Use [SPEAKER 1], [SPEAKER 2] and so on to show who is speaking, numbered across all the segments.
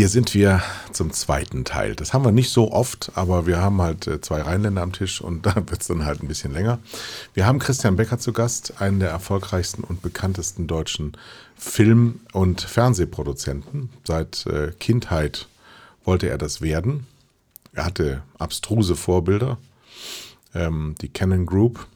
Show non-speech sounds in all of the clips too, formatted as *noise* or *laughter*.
[SPEAKER 1] Hier sind wir zum zweiten Teil. Das haben wir nicht so oft, aber wir haben halt äh, zwei Rheinländer am Tisch und *laughs* da wird es dann halt ein bisschen länger. Wir haben Christian Becker zu Gast, einen der erfolgreichsten und bekanntesten deutschen Film- und Fernsehproduzenten. Seit äh, Kindheit wollte er das werden. Er hatte abstruse Vorbilder. Ähm, die Canon Group,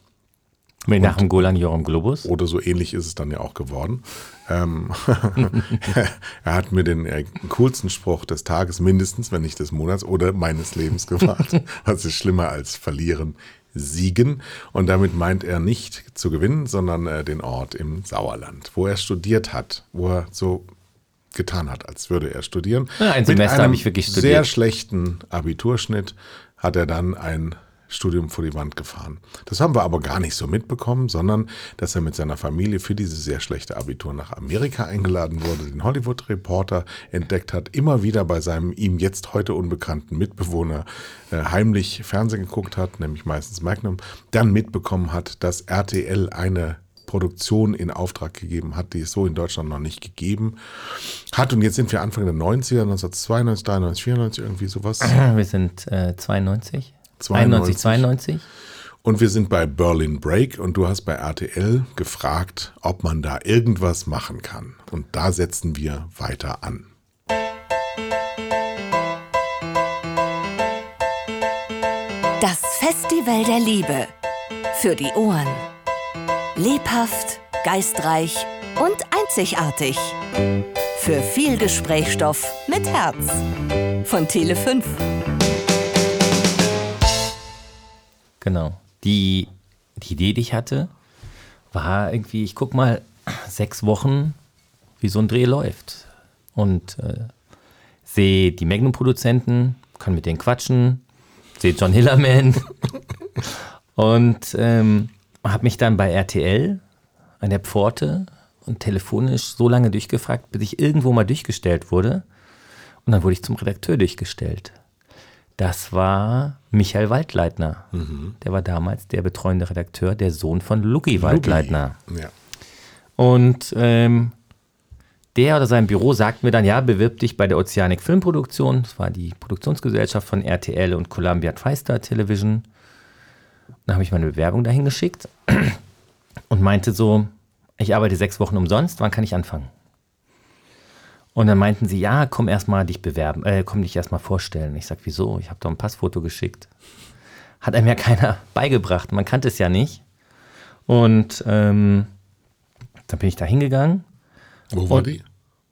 [SPEAKER 2] Mit nach dem Golan Joram Globus.
[SPEAKER 1] oder so ähnlich ist es dann ja auch geworden. Ähm, *laughs* er hat mir den äh, coolsten Spruch des Tages, mindestens, wenn nicht des Monats oder meines Lebens gemacht. *laughs* Was ist schlimmer als verlieren? Siegen. Und damit meint er nicht zu gewinnen, sondern äh, den Ort im Sauerland, wo er studiert hat, wo er so getan hat, als würde er studieren.
[SPEAKER 2] Ja, ein
[SPEAKER 1] Mit
[SPEAKER 2] Semester
[SPEAKER 1] einem
[SPEAKER 2] habe ich wirklich
[SPEAKER 1] sehr
[SPEAKER 2] studiert.
[SPEAKER 1] schlechten Abiturschnitt hat er dann ein Studium vor die Wand gefahren. Das haben wir aber gar nicht so mitbekommen, sondern dass er mit seiner Familie für dieses sehr schlechte Abitur nach Amerika eingeladen wurde, den Hollywood Reporter entdeckt hat, immer wieder bei seinem ihm jetzt heute unbekannten Mitbewohner äh, heimlich Fernsehen geguckt hat, nämlich meistens Magnum, dann mitbekommen hat, dass RTL eine Produktion in Auftrag gegeben hat, die es so in Deutschland noch nicht gegeben hat. Und jetzt sind wir Anfang der 90er, 1992, 93, 94, irgendwie sowas.
[SPEAKER 2] Wir sind äh, 92. 91, 92.
[SPEAKER 1] Und wir sind bei Berlin Break und du hast bei RTL gefragt, ob man da irgendwas machen kann. Und da setzen wir weiter an.
[SPEAKER 3] Das Festival der Liebe. Für die Ohren. Lebhaft, geistreich und einzigartig. Für viel Gesprächsstoff mit Herz. Von Tele 5.
[SPEAKER 2] Genau. Die, die Idee, die ich hatte, war irgendwie, ich guck mal sechs Wochen, wie so ein Dreh läuft. Und äh, sehe die Magnum-Produzenten, kann mit denen quatschen, sehe John Hillerman *laughs* und ähm, habe mich dann bei RTL an der Pforte und telefonisch so lange durchgefragt, bis ich irgendwo mal durchgestellt wurde. Und dann wurde ich zum Redakteur durchgestellt. Das war Michael Waldleitner. Der war damals der betreuende Redakteur, der Sohn von Lucky Waldleitner.
[SPEAKER 1] Ja.
[SPEAKER 2] Und ähm, der oder sein Büro sagt mir dann, ja, bewirb dich bei der Oceanic Filmproduktion. Das war die Produktionsgesellschaft von RTL und Columbia TriStar Television. Dann habe ich meine Bewerbung dahin geschickt *clears throat* und meinte so, ich arbeite sechs Wochen umsonst, wann kann ich anfangen? Und dann meinten sie, ja, komm erstmal dich bewerben, äh, komm dich erstmal vorstellen. Ich sag, wieso? Ich habe doch ein Passfoto geschickt. Hat einem ja *laughs* keiner beigebracht, man kannte es ja nicht. Und ähm, dann bin ich da hingegangen
[SPEAKER 1] Wo war die?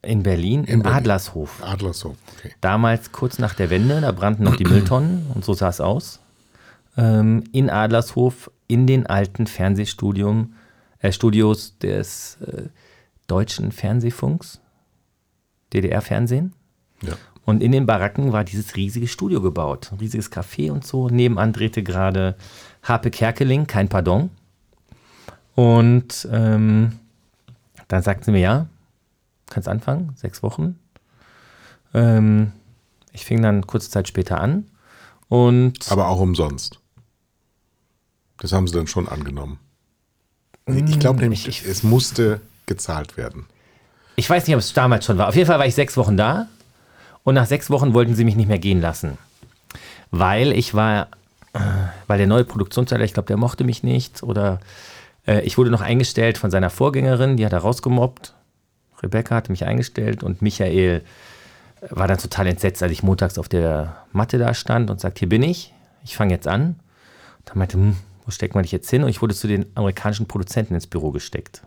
[SPEAKER 2] in Berlin,
[SPEAKER 1] In
[SPEAKER 2] in,
[SPEAKER 1] Berlin.
[SPEAKER 2] Adlershof.
[SPEAKER 1] Adlershof. Okay.
[SPEAKER 2] Damals kurz nach der Wende, da brannten noch die Mülltonnen *clears throat* und so sah es aus. Ähm, in Adlershof, in den alten Fernsehstudium, äh, Studios des äh, deutschen Fernsehfunks, DDR-Fernsehen.
[SPEAKER 1] Ja.
[SPEAKER 2] Und in den Baracken war dieses riesige Studio gebaut. Ein riesiges Café und so. Nebenan drehte gerade Harpe Kerkeling, kein Pardon. Und ähm, dann sagten sie mir, ja, kannst anfangen, sechs Wochen. Ähm, ich fing dann kurze Zeit später an. Und
[SPEAKER 1] Aber auch umsonst. Das haben sie dann schon angenommen. Ich glaube nämlich,
[SPEAKER 2] Mm, ich-
[SPEAKER 1] es musste gezahlt werden.
[SPEAKER 2] Ich weiß nicht, ob es damals schon war. Auf jeden Fall war ich sechs Wochen da. Und nach sechs Wochen wollten sie mich nicht mehr gehen lassen. Weil ich war, äh, weil der neue Produktionsleiter, ich glaube, der mochte mich nicht. Oder äh, ich wurde noch eingestellt von seiner Vorgängerin, die hat er rausgemobbt. Rebecca hatte mich eingestellt und Michael war dann total entsetzt, als ich montags auf der Matte da stand und sagt, hier bin ich, ich fange jetzt an. Dann meinte, hm, wo steckt man dich jetzt hin? Und ich wurde zu den amerikanischen Produzenten ins Büro gesteckt.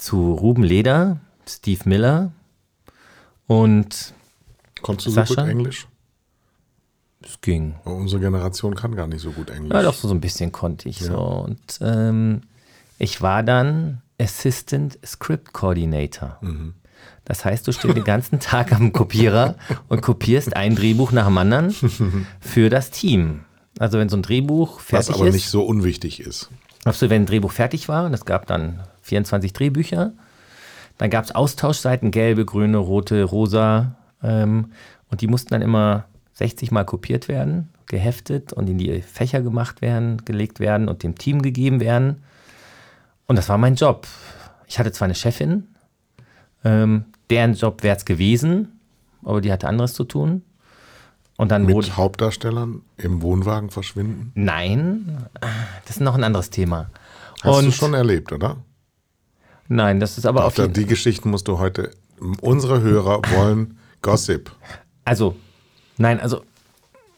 [SPEAKER 2] Zu Ruben Leder, Steve Miller und
[SPEAKER 1] Konntest du so
[SPEAKER 2] Sascha?
[SPEAKER 1] gut Englisch?
[SPEAKER 2] es ging.
[SPEAKER 1] Aber unsere Generation kann gar nicht so gut Englisch.
[SPEAKER 2] Ja, doch, so ein bisschen konnte ich so. Und ähm, ich war dann Assistant Script Coordinator. Das heißt, du stehst den ganzen *laughs* Tag am Kopierer und kopierst ein Drehbuch nach dem anderen *laughs* für das Team. Also wenn so ein Drehbuch
[SPEAKER 1] Was
[SPEAKER 2] fertig
[SPEAKER 1] aber
[SPEAKER 2] ist,
[SPEAKER 1] nicht so unwichtig ist.
[SPEAKER 2] Also wenn ein Drehbuch fertig war, und es gab dann 24 Drehbücher, dann gab es Austauschseiten, gelbe, grüne, rote, rosa, ähm, und die mussten dann immer 60 Mal kopiert werden, geheftet und in die Fächer gemacht werden, gelegt werden und dem Team gegeben werden. Und das war mein Job. Ich hatte zwar eine Chefin, ähm, deren Job wäre es gewesen, aber die hatte anderes zu tun. Und dann.
[SPEAKER 1] Mit Hauptdarstellern im Wohnwagen verschwinden?
[SPEAKER 2] Nein, das ist noch ein anderes Thema.
[SPEAKER 1] Hast
[SPEAKER 2] und
[SPEAKER 1] du schon erlebt, oder?
[SPEAKER 2] Nein, das ist aber auf
[SPEAKER 1] Auf
[SPEAKER 2] jeden
[SPEAKER 1] die Geschichten musst du heute. Unsere Hörer *laughs* wollen Gossip.
[SPEAKER 2] Also, nein, also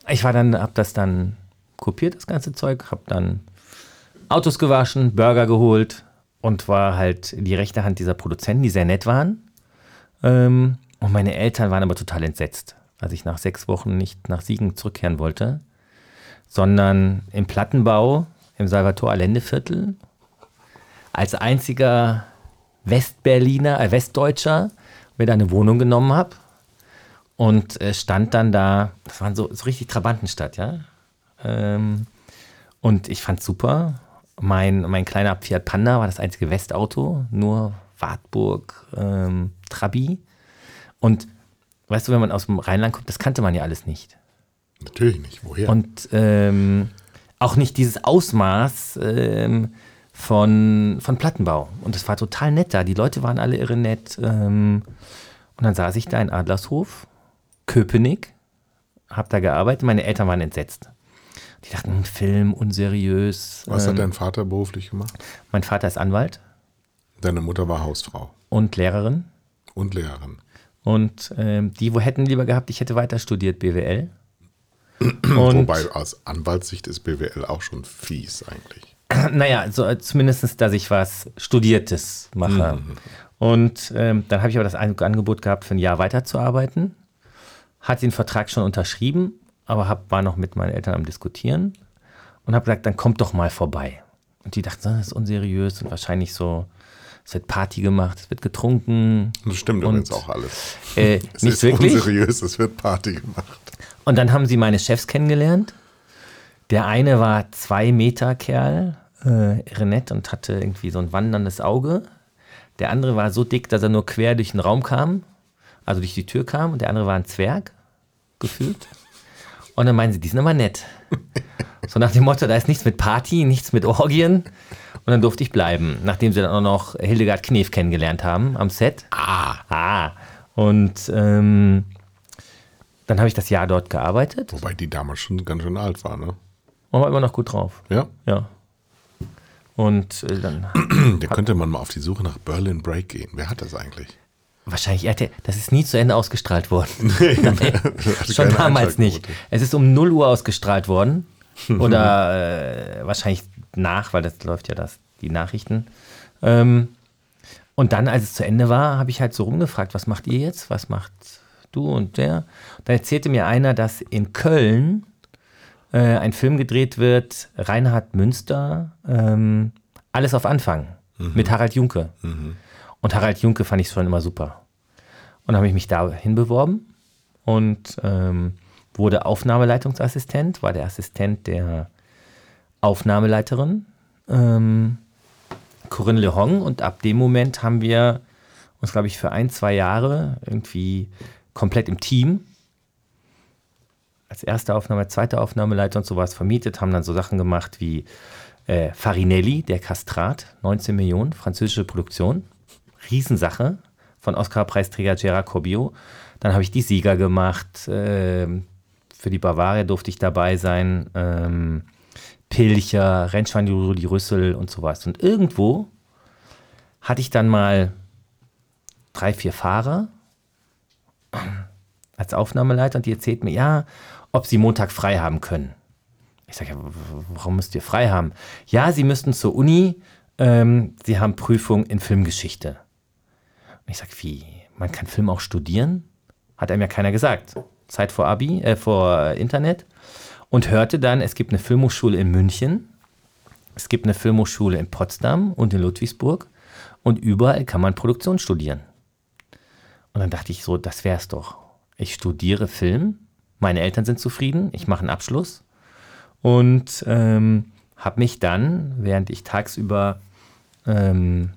[SPEAKER 2] ich war dann, hab das dann kopiert, das ganze Zeug, hab dann Autos gewaschen, Burger geholt und war halt die rechte Hand dieser Produzenten, die sehr nett waren. Ähm, und meine Eltern waren aber total entsetzt, als ich nach sechs Wochen nicht nach Siegen zurückkehren wollte, sondern im Plattenbau im Salvatore Allende Viertel als einziger Westberliner, äh, Westdeutscher mir da eine Wohnung genommen habe und äh, stand dann da, das war so, so richtig Trabantenstadt, ja. Ähm, und ich fand's super. Mein, mein kleiner Fiat Panda war das einzige Westauto, nur Wartburg, ähm, Trabi. Und weißt du, wenn man aus dem Rheinland kommt, das kannte man ja alles nicht.
[SPEAKER 1] Natürlich nicht. Woher?
[SPEAKER 2] Und ähm, auch nicht dieses Ausmaß ähm, von, von Plattenbau. Und es war total nett da. Die Leute waren alle irre nett. Ähm, und dann saß ich da in Adlershof, Köpenick, hab da gearbeitet. Meine Eltern waren entsetzt. Die dachten, Film, unseriös.
[SPEAKER 1] Was hat
[SPEAKER 2] Ähm,
[SPEAKER 1] dein Vater beruflich gemacht?
[SPEAKER 2] mein Vater ist Anwalt
[SPEAKER 1] Deine Mutter war Hausfrau
[SPEAKER 2] und Lehrerin.
[SPEAKER 1] und Lehrerin.
[SPEAKER 2] Und ähm, die wo hätten lieber gehabt, ich hätte weiter studiert BWL. *clears throat* Und
[SPEAKER 1] Wobei aus Anwaltssicht ist BWL auch schon fies eigentlich. *clears throat*
[SPEAKER 2] Naja, so, äh, zumindest, dass ich was Studiertes mache. Und ähm, dann habe ich aber das An- Angebot gehabt, für ein Jahr weiterzuarbeiten. Hat den Vertrag schon unterschrieben, aber hab, war noch mit meinen Eltern am Diskutieren und habe gesagt, dann kommt doch mal vorbei. Und die dachten, das ist unseriös und wahrscheinlich so, es wird Party gemacht, es wird getrunken.
[SPEAKER 1] Das stimmt
[SPEAKER 2] Und,
[SPEAKER 1] übrigens auch alles.
[SPEAKER 2] Äh,
[SPEAKER 1] Es
[SPEAKER 2] nicht
[SPEAKER 1] ist
[SPEAKER 2] wirklich.
[SPEAKER 1] unseriös, es wird Party gemacht.
[SPEAKER 2] Und dann haben sie meine Chefs kennengelernt. Der eine war zwei Meter Kerl, äh, irre nett und hatte irgendwie so ein wanderndes Auge. Der andere war so dick, dass er nur quer durch den Raum kam, also durch die Tür kam. Und der andere war ein Zwerg, gefühlt. Und dann meinen sie, die sind aber nett. So nach dem Motto, da ist nichts mit Party, nichts mit Orgien. Und dann durfte ich bleiben, nachdem sie dann auch noch Hildegard Knef kennengelernt haben am Set. Ah. Ah. Und ähm, dann habe ich das Jahr dort gearbeitet
[SPEAKER 1] Wobei die damals schon ganz schön alt war, ne?
[SPEAKER 2] und war immer noch gut drauf.
[SPEAKER 1] Ja.
[SPEAKER 2] Ja. Und äh, dann
[SPEAKER 1] Da könnte man mal auf die Suche nach Berlin Break gehen. Wer hat das eigentlich?
[SPEAKER 2] Wahrscheinlich, RTL, das ist nie zu Ende ausgestrahlt worden. *laughs*
[SPEAKER 1] Hatte
[SPEAKER 2] Schon damals nicht. Es ist um 0 Uhr ausgestrahlt worden. *laughs* Oder äh, wahrscheinlich nach, weil das läuft ja das, die Nachrichten. Ähm, und dann, als es zu Ende war, habe ich halt so rumgefragt, was macht ihr jetzt? Was macht du und der? Da erzählte mir einer, dass in Köln äh, ein Film gedreht wird, Reinhard Münster, ähm, alles auf Anfang, mit Harald Junke. Und Harald Junke fand ich schon immer super. Und habe ich mich dahin beworben und ähm, wurde Aufnahmeleitungsassistent, war der Assistent der Aufnahmeleiterin ähm, Corinne Le Hong und ab dem Moment haben wir uns, glaube ich, für ein, zwei Jahre irgendwie komplett im Team als erste Aufnahme, zweite Aufnahmeleiter und sowas vermietet, haben dann so Sachen gemacht wie äh, Farinelli, der Kastrat, 19 Millionen, französische Produktion, Riesensache von Oscar-Preisträger Gerard Corbiot. Dann habe ich die Sieger gemacht, ähm, für die Bavaria durfte ich dabei sein, ähm, Pilcher, Rennschwein die Rüssel und sowas. Und irgendwo hatte ich dann mal drei, vier Fahrer als Aufnahmeleiter und die erzählt mir, ja, ob sie Montag frei haben können. Ich sage, ja, warum müsst ihr frei haben? Ja, sie müssten zur Uni, ähm, sie haben Prüfung in Filmgeschichte. Und ich sage, wie, man kann Film auch studieren? Hat einem ja keiner gesagt. Zeit vor Abi, äh, vor Internet. Und hörte dann, es gibt eine Filmhochschule in München, es gibt eine Filmhochschule in Potsdam und in Ludwigsburg und überall kann man Produktion studieren. Und dann dachte ich so, das wär's doch. Ich studiere Film, meine Eltern sind zufrieden, ich mache einen Abschluss und ähm, habe mich dann, während ich tagsüber ähm,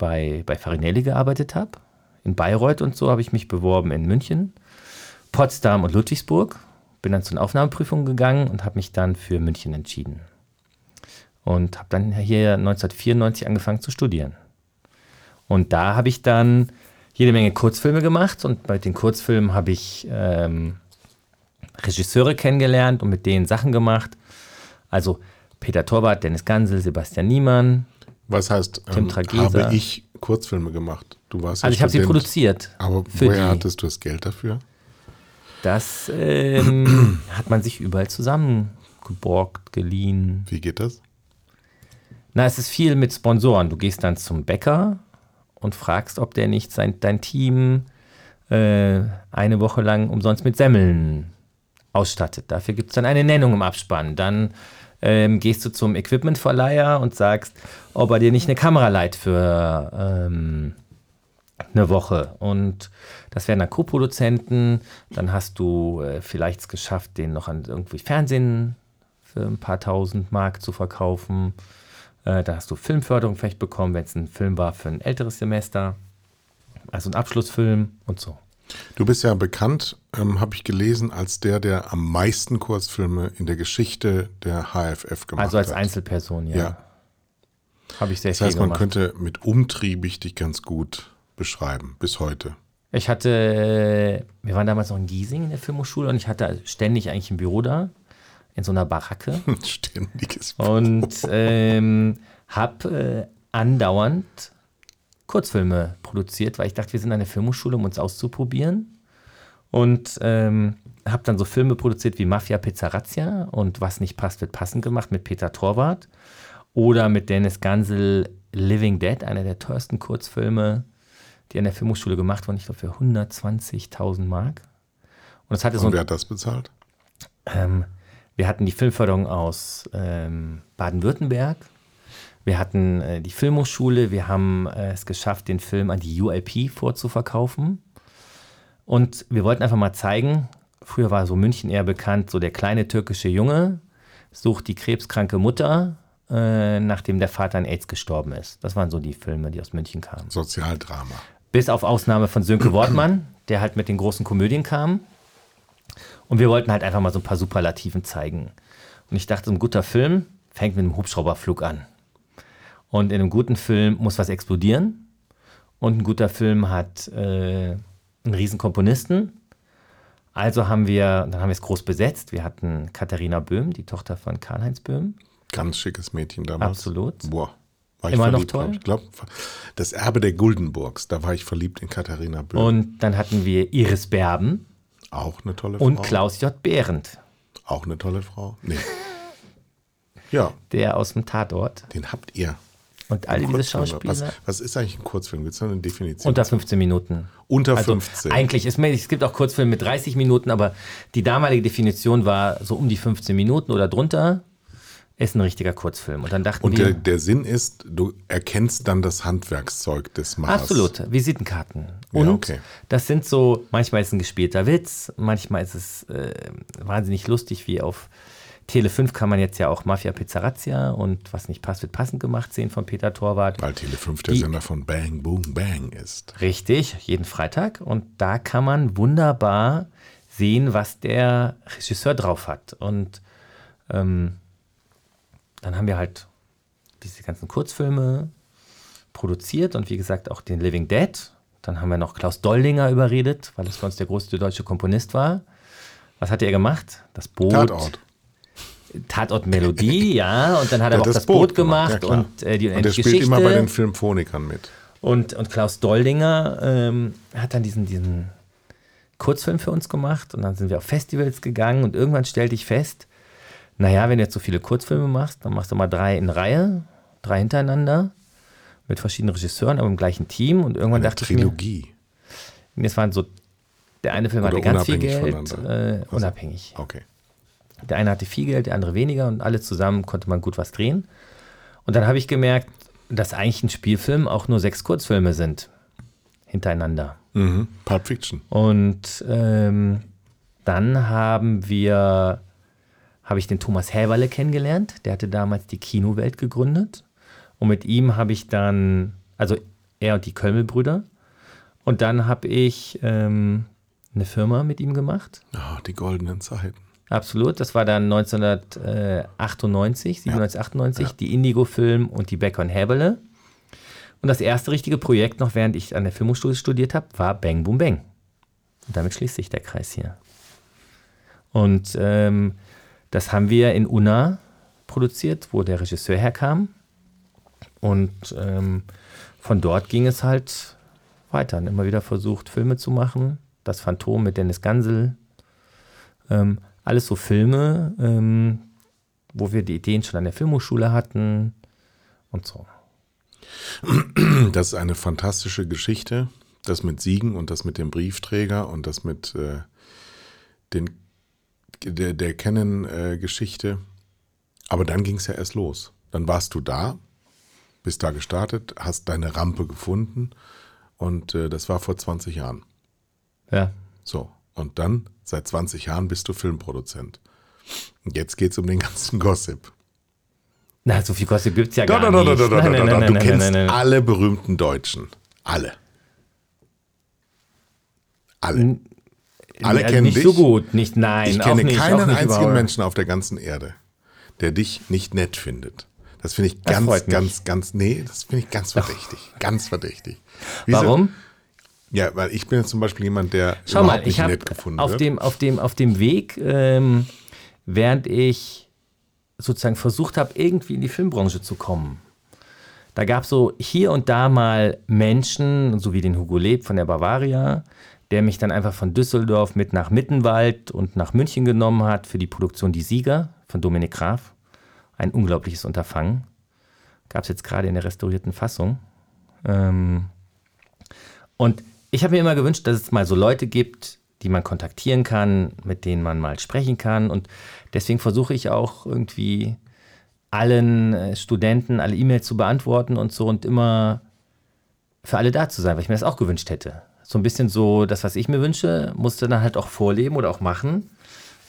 [SPEAKER 2] bei, bei Farinelli gearbeitet habe, in Bayreuth und so, habe ich mich beworben in München, Potsdam und Ludwigsburg. Bin dann zu den Aufnahmeprüfungen gegangen und habe mich dann für München entschieden. Und habe dann hier 1994 angefangen zu studieren. Und da habe ich dann jede Menge Kurzfilme gemacht und bei den Kurzfilmen habe ich ähm, Regisseure kennengelernt und mit denen Sachen gemacht. Also Peter Torwart, Dennis Gansel, Sebastian Niemann.
[SPEAKER 1] Was heißt, ähm, habe ich Kurzfilme gemacht? Du warst ja
[SPEAKER 2] Also ich habe sie produziert.
[SPEAKER 1] Aber woher
[SPEAKER 2] die.
[SPEAKER 1] hattest du das Geld dafür?
[SPEAKER 2] Das ähm, *clears throat* hat man sich überall zusammengeborgt, geliehen.
[SPEAKER 1] Wie geht das?
[SPEAKER 2] Na, es ist viel mit Sponsoren. Du gehst dann zum Bäcker und fragst, ob der nicht sein, dein Team äh, eine Woche lang umsonst mit Semmeln ausstattet. Dafür gibt es dann eine Nennung im Abspann. Dann ähm, gehst du zum Equipmentverleiher und sagst, ob er dir nicht eine Kamera leiht für ähm, eine Woche. Und das wären dann Co-Produzenten. Dann hast du äh, vielleicht es geschafft, den noch an irgendwie Fernsehen für ein paar tausend Mark zu verkaufen. Äh, dann hast du Filmförderung vielleicht bekommen, wenn es ein Film war für ein älteres Semester. Also ein Abschlussfilm und so.
[SPEAKER 1] Du bist ja bekannt, ähm, habe ich gelesen, als der, der am meisten Kurzfilme in der Geschichte der HFF gemacht
[SPEAKER 2] Also als
[SPEAKER 1] hat.
[SPEAKER 2] Einzelperson, ja.
[SPEAKER 1] Ja.
[SPEAKER 2] Habe ich sehr
[SPEAKER 1] Das heißt, man
[SPEAKER 2] gemacht.
[SPEAKER 1] könnte mit umtriebig dich ganz gut beschreiben, bis heute.
[SPEAKER 2] Ich hatte, wir waren damals noch in Giesing in der Filmhochschule und ich hatte ständig eigentlich ein Büro da, in so einer Baracke. *laughs*
[SPEAKER 1] Ständiges.
[SPEAKER 2] und ähm, habe äh, andauernd Kurzfilme produziert, weil ich dachte, wir sind an der Filmhochschule, um uns auszuprobieren. Und ähm, habe dann so Filme produziert wie Mafia Pizzarazia und Was nicht passt, wird passend gemacht mit Peter Torwart. Oder mit Dennis Gansel Living Dead, einer der teuersten Kurzfilme, die an der Filmhochschule gemacht wurden, ich glaube für 120.000 Mark. Und es hatte so
[SPEAKER 1] Und
[SPEAKER 2] ein
[SPEAKER 1] wer hat das bezahlt?
[SPEAKER 2] ähm, wir hatten die Filmförderung aus ähm, Baden-Württemberg. Wir hatten äh, die Filmhochschule. Wir haben äh, es geschafft, den Film an die UIP vorzuverkaufen. Und wir wollten einfach mal zeigen, früher war so München eher bekannt, so der kleine türkische Junge sucht die krebskranke Mutter, äh, nachdem der Vater an AIDS gestorben ist. Das waren so die Filme, die aus München kamen.
[SPEAKER 1] Sozialdrama.
[SPEAKER 2] Bis auf Ausnahme von Sönke *clears throat* Wortmann, der halt mit den großen Komödien kam. Und wir wollten halt einfach mal so ein paar Superlativen zeigen. Und ich dachte, so ein guter Film fängt mit einem Hubschrauberflug an. Und in einem guten Film muss was explodieren. Und ein guter Film hat äh, einen riesen Komponisten. Also haben wir, dann haben wir es groß besetzt. Wir hatten Katharina Böhm, die Tochter von Karl-Heinz Böhm.
[SPEAKER 1] Ganz schickes Mädchen damals.
[SPEAKER 2] Absolut.
[SPEAKER 1] Boah. War ich
[SPEAKER 2] Immer noch
[SPEAKER 1] verliebt,
[SPEAKER 2] toll?
[SPEAKER 1] glaub Ich glaube, das Erbe der Guldenburgs, da war ich verliebt in Katharina Böhm.
[SPEAKER 2] Und dann hatten wir Iris Berben
[SPEAKER 1] auch eine tolle
[SPEAKER 2] und
[SPEAKER 1] Frau.
[SPEAKER 2] Klaus J. Behrendt,
[SPEAKER 1] Auch eine tolle Frau. Nee. *laughs* Ja,
[SPEAKER 2] der aus dem Tatort.
[SPEAKER 1] den habt ihr.
[SPEAKER 2] Und all diese. Schauspieler.
[SPEAKER 1] Was, was ist eigentlich ein Kurzfilm? Gibt es eine Definition?
[SPEAKER 2] Unter 15 Minuten.
[SPEAKER 1] Unter
[SPEAKER 2] Also
[SPEAKER 1] 15.
[SPEAKER 2] eigentlich ist es gibt auch Kurzfilme mit 30 Minuten, aber die damalige Definition war so um die 15 Minuten oder drunter ist ein richtiger Kurzfilm. Und dann dachten
[SPEAKER 1] Und
[SPEAKER 2] wir,
[SPEAKER 1] der, der Sinn ist, du erkennst dann das Handwerkszeug des Machers.
[SPEAKER 2] absolut, Visitenkarten.
[SPEAKER 1] Ja,
[SPEAKER 2] Und
[SPEAKER 1] okay.
[SPEAKER 2] das sind so, manchmal ist es ein gespielter Witz, manchmal ist es äh, wahnsinnig lustig, wie auf Tele 5 kann man jetzt ja auch Mafia Pizzarazia und was nicht passt, wird passend gemacht sehen von Peter Torwart.
[SPEAKER 1] Weil Tele 5 der
[SPEAKER 2] Die-
[SPEAKER 1] Sender von Bang Boom Bang ist.
[SPEAKER 2] Richtig, jeden Freitag. Und da kann man wunderbar sehen, was der Regisseur drauf hat. Und ähm, dann haben wir halt diese ganzen Kurzfilme produziert und wie gesagt auch den Living Dead. Dann haben wir noch Klaus Doldinger überredet, weil es für uns der größte deutsche Komponist war. Was hat er gemacht? Das Boot.
[SPEAKER 1] Tatort.
[SPEAKER 2] Tatort-Melodie, *laughs* ja. Und dann hat er aber auch das Boot, gemacht
[SPEAKER 1] ja, klar.
[SPEAKER 2] und äh, die
[SPEAKER 1] Und der
[SPEAKER 2] unendliche
[SPEAKER 1] spielt
[SPEAKER 2] Geschichte.
[SPEAKER 1] immer bei den Filmphonikern mit.
[SPEAKER 2] Und, und Klaus Doldinger ähm, hat dann diesen, diesen Kurzfilm für uns gemacht und dann sind wir auf Festivals gegangen und irgendwann stellte ich fest, naja, wenn du jetzt so viele Kurzfilme machst, dann machst du mal drei in Reihe, drei hintereinander mit verschiedenen Regisseuren, aber im gleichen Team und irgendwann
[SPEAKER 1] Eine
[SPEAKER 2] dachte ich mir,
[SPEAKER 1] Trilogie.
[SPEAKER 2] es waren so, der eine Film
[SPEAKER 1] Oder
[SPEAKER 2] hatte ganz viel Geld, äh, unabhängig.
[SPEAKER 1] Okay.
[SPEAKER 2] Der eine hatte viel Geld, der andere weniger und alle zusammen konnte man gut was drehen. Und dann habe ich gemerkt, dass eigentlich ein Spielfilm auch nur sechs Kurzfilme sind. Hintereinander.
[SPEAKER 1] Mhm. Pulp Fiction.
[SPEAKER 2] Und ähm, dann haben wir, habe ich den Thomas Häberle kennengelernt. Der hatte damals die Kinowelt gegründet. Und mit ihm habe ich dann, also er und die Kölmel-Brüder. Und dann habe ich ähm, eine Firma mit ihm gemacht.
[SPEAKER 1] Ah, die goldenen Zeiten.
[SPEAKER 2] Absolut, das war dann 1998, 97, 98, die Indigo Film und die Becker und Häberle. Und das erste richtige Projekt, noch während ich an der Filmhochschule studiert habe, war Bang Boom Bang. Und damit schließt sich der Kreis hier. Und ähm, das haben wir in Unna produziert, wo der Regisseur herkam. Und ähm, von dort ging es halt weiter. Und immer wieder versucht, Filme zu machen. Das Phantom mit Dennis Gansel. Ähm, alles so Filme, ähm, wo wir die Ideen schon an der Filmhochschule hatten und so. *clears throat*
[SPEAKER 1] Das ist eine fantastische Geschichte. Das mit Siegen und das mit dem Briefträger und das mit äh, den, der, der Canon-Geschichte. Aber dann ging es ja erst los. Dann warst du da, bist da gestartet, hast deine Rampe gefunden und äh, das war vor 20 Jahren.
[SPEAKER 2] Ja.
[SPEAKER 1] So, und dann, seit 20 Jahren bist du Filmproduzent. Und jetzt geht es um den ganzen Gossip.
[SPEAKER 2] Na, so viel Gossip gibt es ja gar nicht.
[SPEAKER 1] Du kennst alle berühmten Deutschen. Alle. Alle. Alle
[SPEAKER 2] Also
[SPEAKER 1] kennen
[SPEAKER 2] nicht
[SPEAKER 1] dich.
[SPEAKER 2] so gut, nicht nein.
[SPEAKER 1] Ich kenne
[SPEAKER 2] nicht,
[SPEAKER 1] keinen
[SPEAKER 2] nicht
[SPEAKER 1] einzigen
[SPEAKER 2] überall.
[SPEAKER 1] Menschen auf der ganzen Erde, der dich nicht nett findet. Das finde ich
[SPEAKER 2] Das
[SPEAKER 1] ganz, ganz, ganz, nee, das finde ich ganz verdächtig. Ganz verdächtig. *laughs* Wieso?
[SPEAKER 2] Warum?
[SPEAKER 1] Ja, weil ich bin jetzt zum Beispiel jemand, der
[SPEAKER 2] Schau mal, ich habe
[SPEAKER 1] nett gefunden
[SPEAKER 2] auf
[SPEAKER 1] wird.
[SPEAKER 2] dem, auf, dem, auf dem Weg, ähm, während ich sozusagen versucht habe, irgendwie in die Filmbranche zu kommen, da gab es so hier und da mal Menschen, so wie den Hugo Leb von der Bavaria, der mich dann einfach von Düsseldorf mit nach Mittenwald und nach München genommen hat für die Produktion Die Sieger von Dominik Graf. Ein unglaubliches Unterfangen. Gab es jetzt gerade in der restaurierten Fassung. Ähm, und ich habe mir immer gewünscht, dass es mal so Leute gibt, die man kontaktieren kann, mit denen man mal sprechen kann. Und deswegen versuche ich auch irgendwie allen äh, Studenten alle E-Mails zu beantworten und so und immer für alle da zu sein, weil ich mir das auch gewünscht hätte. So ein bisschen so, das, was ich mir wünsche, musste dann halt auch vorleben oder auch machen.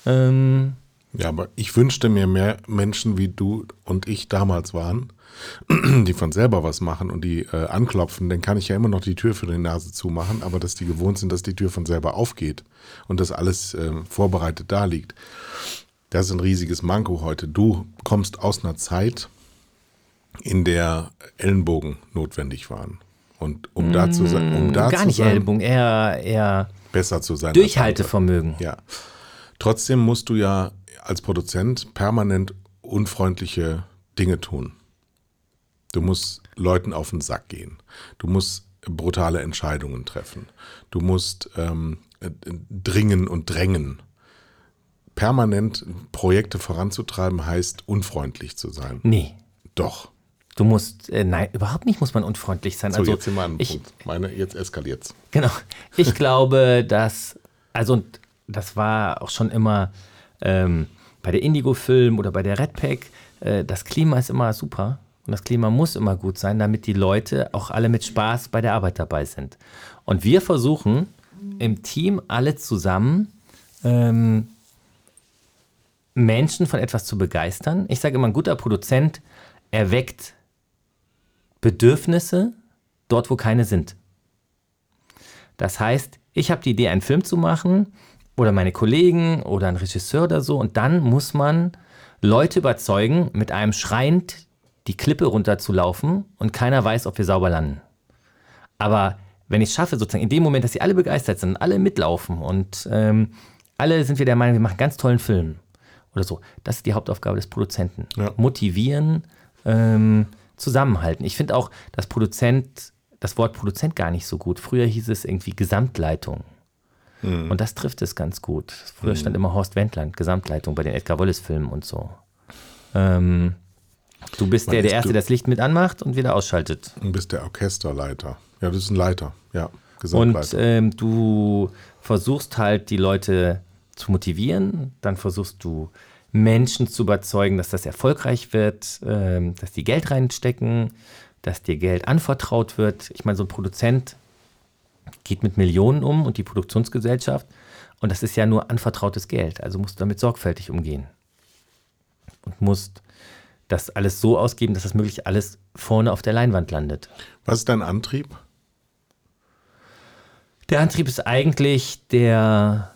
[SPEAKER 2] Ähm,
[SPEAKER 1] Ja, aber ich wünschte mir mehr Menschen wie du und ich damals waren, *clears throat* die von selber was machen und die äh, anklopfen, dann kann ich ja immer noch die Tür für die Nase zumachen, aber dass die gewohnt sind, dass die Tür von selber aufgeht und dass alles äh, vorbereitet da liegt. Das ist ein riesiges Manko heute. Du kommst aus einer Zeit, in der Ellenbogen notwendig waren. Und um da zu sein, um da
[SPEAKER 2] gar nicht
[SPEAKER 1] sein,
[SPEAKER 2] Ellbogen, eher, eher
[SPEAKER 1] besser zu sein.
[SPEAKER 2] Durchhaltevermögen.
[SPEAKER 1] Ja. Trotzdem musst du ja als Produzent permanent unfreundliche Dinge tun. Du musst Leuten auf den Sack gehen. Du musst brutale Entscheidungen treffen. Du musst ähm, äh, dringen und drängen. Permanent Projekte voranzutreiben heißt unfreundlich zu sein.
[SPEAKER 2] Nee,
[SPEAKER 1] Doch.
[SPEAKER 2] du musst, äh, nein, überhaupt nicht muss man unfreundlich sein.
[SPEAKER 1] So,
[SPEAKER 2] also
[SPEAKER 1] jetzt sind wir an
[SPEAKER 2] ich,
[SPEAKER 1] Punkt. Meine, jetzt eskaliert's.
[SPEAKER 2] Genau. Ich *laughs* glaube, dass, also und das war auch schon immer ähm, bei der Indigo-Film oder bei der Red Pack, äh, das Klima ist immer super und das Klima muss immer gut sein, damit die Leute auch alle mit Spaß bei der Arbeit dabei sind. Und wir versuchen im Team alle zusammen ähm, Menschen von etwas zu begeistern. Ich sage immer, ein guter Produzent erweckt Bedürfnisse dort, wo keine sind. Das heißt, ich habe die Idee, einen Film zu machen oder meine Kollegen oder ein Regisseur oder so und dann muss man Leute überzeugen, mit einem schreiend die Klippe runterzulaufen und keiner weiß, ob wir sauber landen. Aber wenn ich es schaffe, sozusagen in dem Moment, dass sie alle begeistert sind, alle mitlaufen und ähm, alle sind wir der Meinung, wir machen einen ganz tollen Film oder so, das ist die Hauptaufgabe des Produzenten.
[SPEAKER 1] Ja.
[SPEAKER 2] Motivieren, ähm, zusammenhalten. Ich finde auch, dass Produzent, das Wort Produzent gar nicht so gut. Früher hieß es irgendwie Gesamtleitung. Und das trifft es ganz gut. Früher stand immer Horst Wendland, Gesamtleitung bei den Edgar Wallace-Filmen und so. Ähm, du bist
[SPEAKER 1] Man
[SPEAKER 2] der, der Erste,
[SPEAKER 1] du-
[SPEAKER 2] der das Licht mit anmacht und wieder ausschaltet.
[SPEAKER 1] Du bist der Orchesterleiter. Ja, das ist ein Leiter. Ja, Gesamtleiter.
[SPEAKER 2] Und ähm, du versuchst halt die Leute zu motivieren, dann versuchst du Menschen zu überzeugen, dass das erfolgreich wird, ähm, dass die Geld reinstecken, dass dir Geld anvertraut wird. Ich meine, so ein Produzent geht mit Millionen um und die Produktionsgesellschaft und das ist ja nur anvertrautes Geld, also musst du damit sorgfältig umgehen und musst das alles so ausgeben, dass das möglichst alles vorne auf der Leinwand landet.
[SPEAKER 1] Was ist dein Antrieb?
[SPEAKER 2] Der Antrieb ist eigentlich der,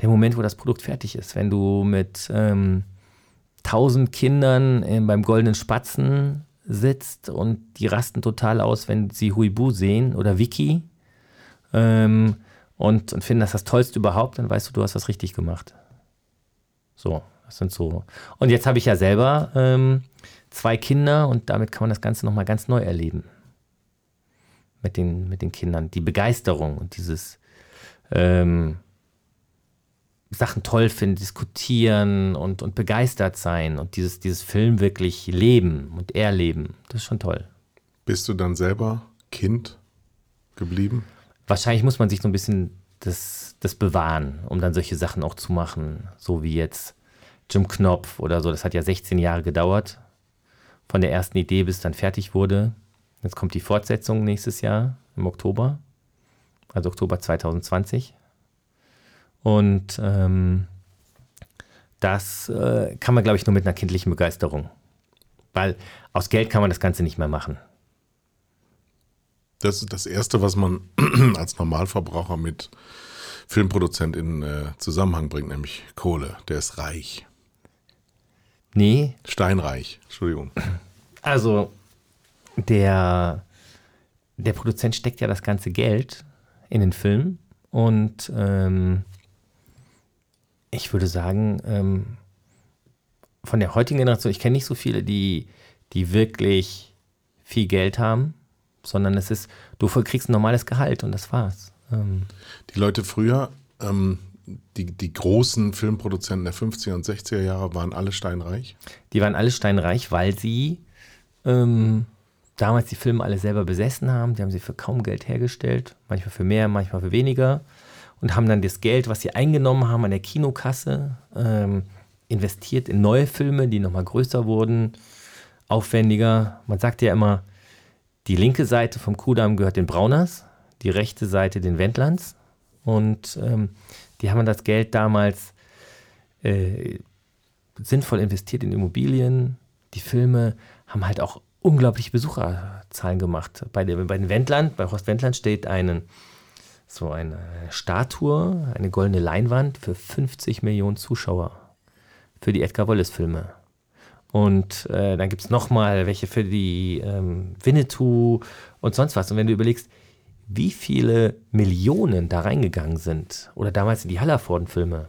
[SPEAKER 2] der Moment, wo das Produkt fertig ist. Wenn du mit ähm, 1000 Kindern ähm, beim Goldenen Spatzen sitzt und die rasten total aus, wenn sie Huibu sehen oder Vicky ähm, und, und finden das das Tollste überhaupt, dann weißt du, du hast was richtig gemacht. So, das sind so. Und jetzt habe ich ja selber ähm, zwei Kinder und damit kann man das Ganze nochmal ganz neu erleben. Mit den, mit den Kindern. Die Begeisterung und dieses ähm, Sachen toll finden, diskutieren und, und begeistert sein und dieses, dieses Film wirklich leben und erleben. Das ist schon toll.
[SPEAKER 1] Bist du dann selber Kind geblieben?
[SPEAKER 2] Wahrscheinlich muss man sich so ein bisschen das, das bewahren, um dann solche Sachen auch zu machen, so wie jetzt Jim Knopf oder so. Das hat ja 16 Jahre gedauert, von der ersten Idee bis dann fertig wurde. Jetzt kommt die Fortsetzung nächstes Jahr im Oktober, also Oktober 2020. Und ähm, das äh, kann man, glaube ich, nur mit einer kindlichen Begeisterung. Weil aus Geld kann man das Ganze nicht mehr machen.
[SPEAKER 1] Das ist das Erste, was man *clears throat* als Normalverbraucher mit Filmproduzent in äh, Zusammenhang bringt, nämlich Kohle. Der ist reich.
[SPEAKER 2] Nee.
[SPEAKER 1] Steinreich, Entschuldigung.
[SPEAKER 2] Also, der, der Produzent steckt ja das ganze Geld in den Film und ähm, ich würde sagen, ähm, von der heutigen Generation, ich kenne nicht so viele, die, die wirklich viel Geld haben, sondern es ist, du kriegst ein normales Gehalt und das war's. Ähm,
[SPEAKER 1] die Leute früher, ähm, die, die großen Filmproduzenten der 50er und 60er Jahre waren alle steinreich?
[SPEAKER 2] Die waren alle steinreich, weil sie ähm, damals die Filme alle selber besessen haben. Die haben sie für kaum Geld hergestellt, manchmal für mehr, manchmal für weniger und haben dann das Geld, was sie eingenommen haben an der Kinokasse, ähm, investiert in neue Filme, die nochmal größer wurden, aufwendiger. Man sagt ja immer, die linke Seite vom Kudamm gehört den Brauners, die rechte Seite den Wendlands. Und ähm, die haben das Geld damals äh, sinnvoll investiert in Immobilien. Die Filme haben halt auch unglaubliche Besucherzahlen gemacht. Bei, der, bei den Wendland, bei Horst Wendland steht einen so eine Statue, eine goldene Leinwand für 50 Millionen Zuschauer für die Edgar Wallace-Filme. Und äh, dann gibt es nochmal welche für die ähm, Winnetou und sonst was. Und wenn du überlegst, wie viele Millionen da reingegangen sind, oder damals in die Hallerforden-Filme,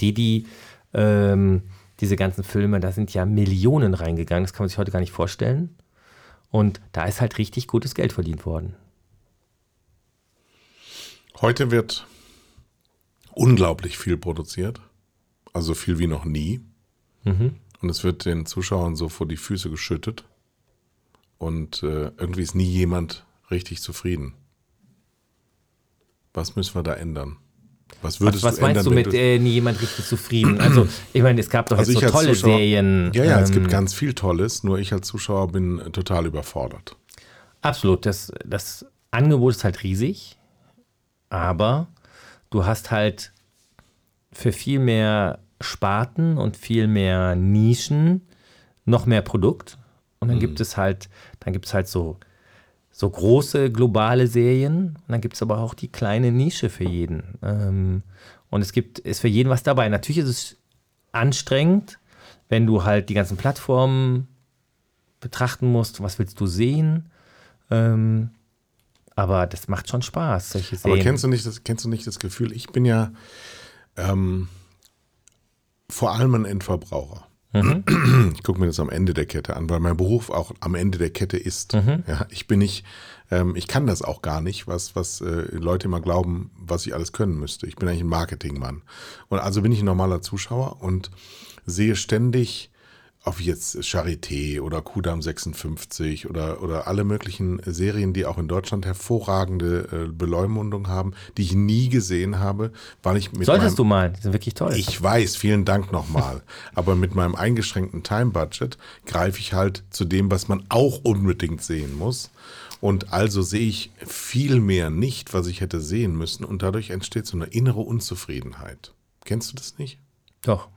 [SPEAKER 2] die, die, ähm, diese ganzen Filme, da sind ja Millionen reingegangen, das kann man sich heute gar nicht vorstellen. Und da ist halt richtig gutes Geld verdient worden.
[SPEAKER 1] Heute wird unglaublich viel produziert, also viel wie noch nie. Mhm. Und es wird den Zuschauern so vor die Füße geschüttet. Und äh, irgendwie ist nie jemand richtig zufrieden. Was müssen wir da ändern?
[SPEAKER 2] Was würdest was, was du meinst ändern, du mit äh, nie jemand richtig zufrieden? Also, *clears throat* ich meine, es gab doch also jetzt so tolle Zuschauer, Serien.
[SPEAKER 1] Ja, ja, ähm, es gibt ähm, ganz viel Tolles, nur ich als Zuschauer bin total überfordert.
[SPEAKER 2] Absolut. Das, das Angebot ist halt riesig aber du hast halt für viel mehr Sparten und viel mehr Nischen noch mehr Produkt. Und dann mhm. gibt es halt, dann gibt es halt so, so große globale Serien und dann gibt es aber auch die kleine Nische für jeden. Ähm, und es gibt, ist für jeden was dabei. Natürlich ist es anstrengend, wenn du halt die ganzen Plattformen betrachten musst, was willst du sehen. Ähm, aber das macht schon Spaß, solche
[SPEAKER 1] Serien. Aber kennst du nicht das, kennst du nicht das Gefühl, ich bin ja ähm, vor allem ein Endverbraucher. Mhm. Ich gucke mir das am Ende der Kette an, weil mein Beruf auch am Ende der Kette ist. Mhm. Ja, ich bin nicht, ähm, ich kann das auch gar nicht, was, was äh, Leute immer glauben, was ich alles können müsste. Ich bin eigentlich ein Marketingmann. Und also bin ich ein normaler Zuschauer und sehe ständig ob jetzt Charité oder Kudam 56 oder, oder alle möglichen Serien, die auch in Deutschland hervorragende äh, Beleumundung haben, die ich nie gesehen habe, weil ich mit
[SPEAKER 2] Solltest meinem, du mal, die sind wirklich toll.
[SPEAKER 1] Ich weiß, vielen Dank nochmal. *laughs* aber mit meinem eingeschränkten Time-Budget greife ich halt zu dem, was man auch unbedingt sehen muss. Und also sehe ich viel mehr nicht, was ich hätte sehen müssen. Und dadurch entsteht so eine innere Unzufriedenheit. Kennst du das nicht?
[SPEAKER 2] Doch,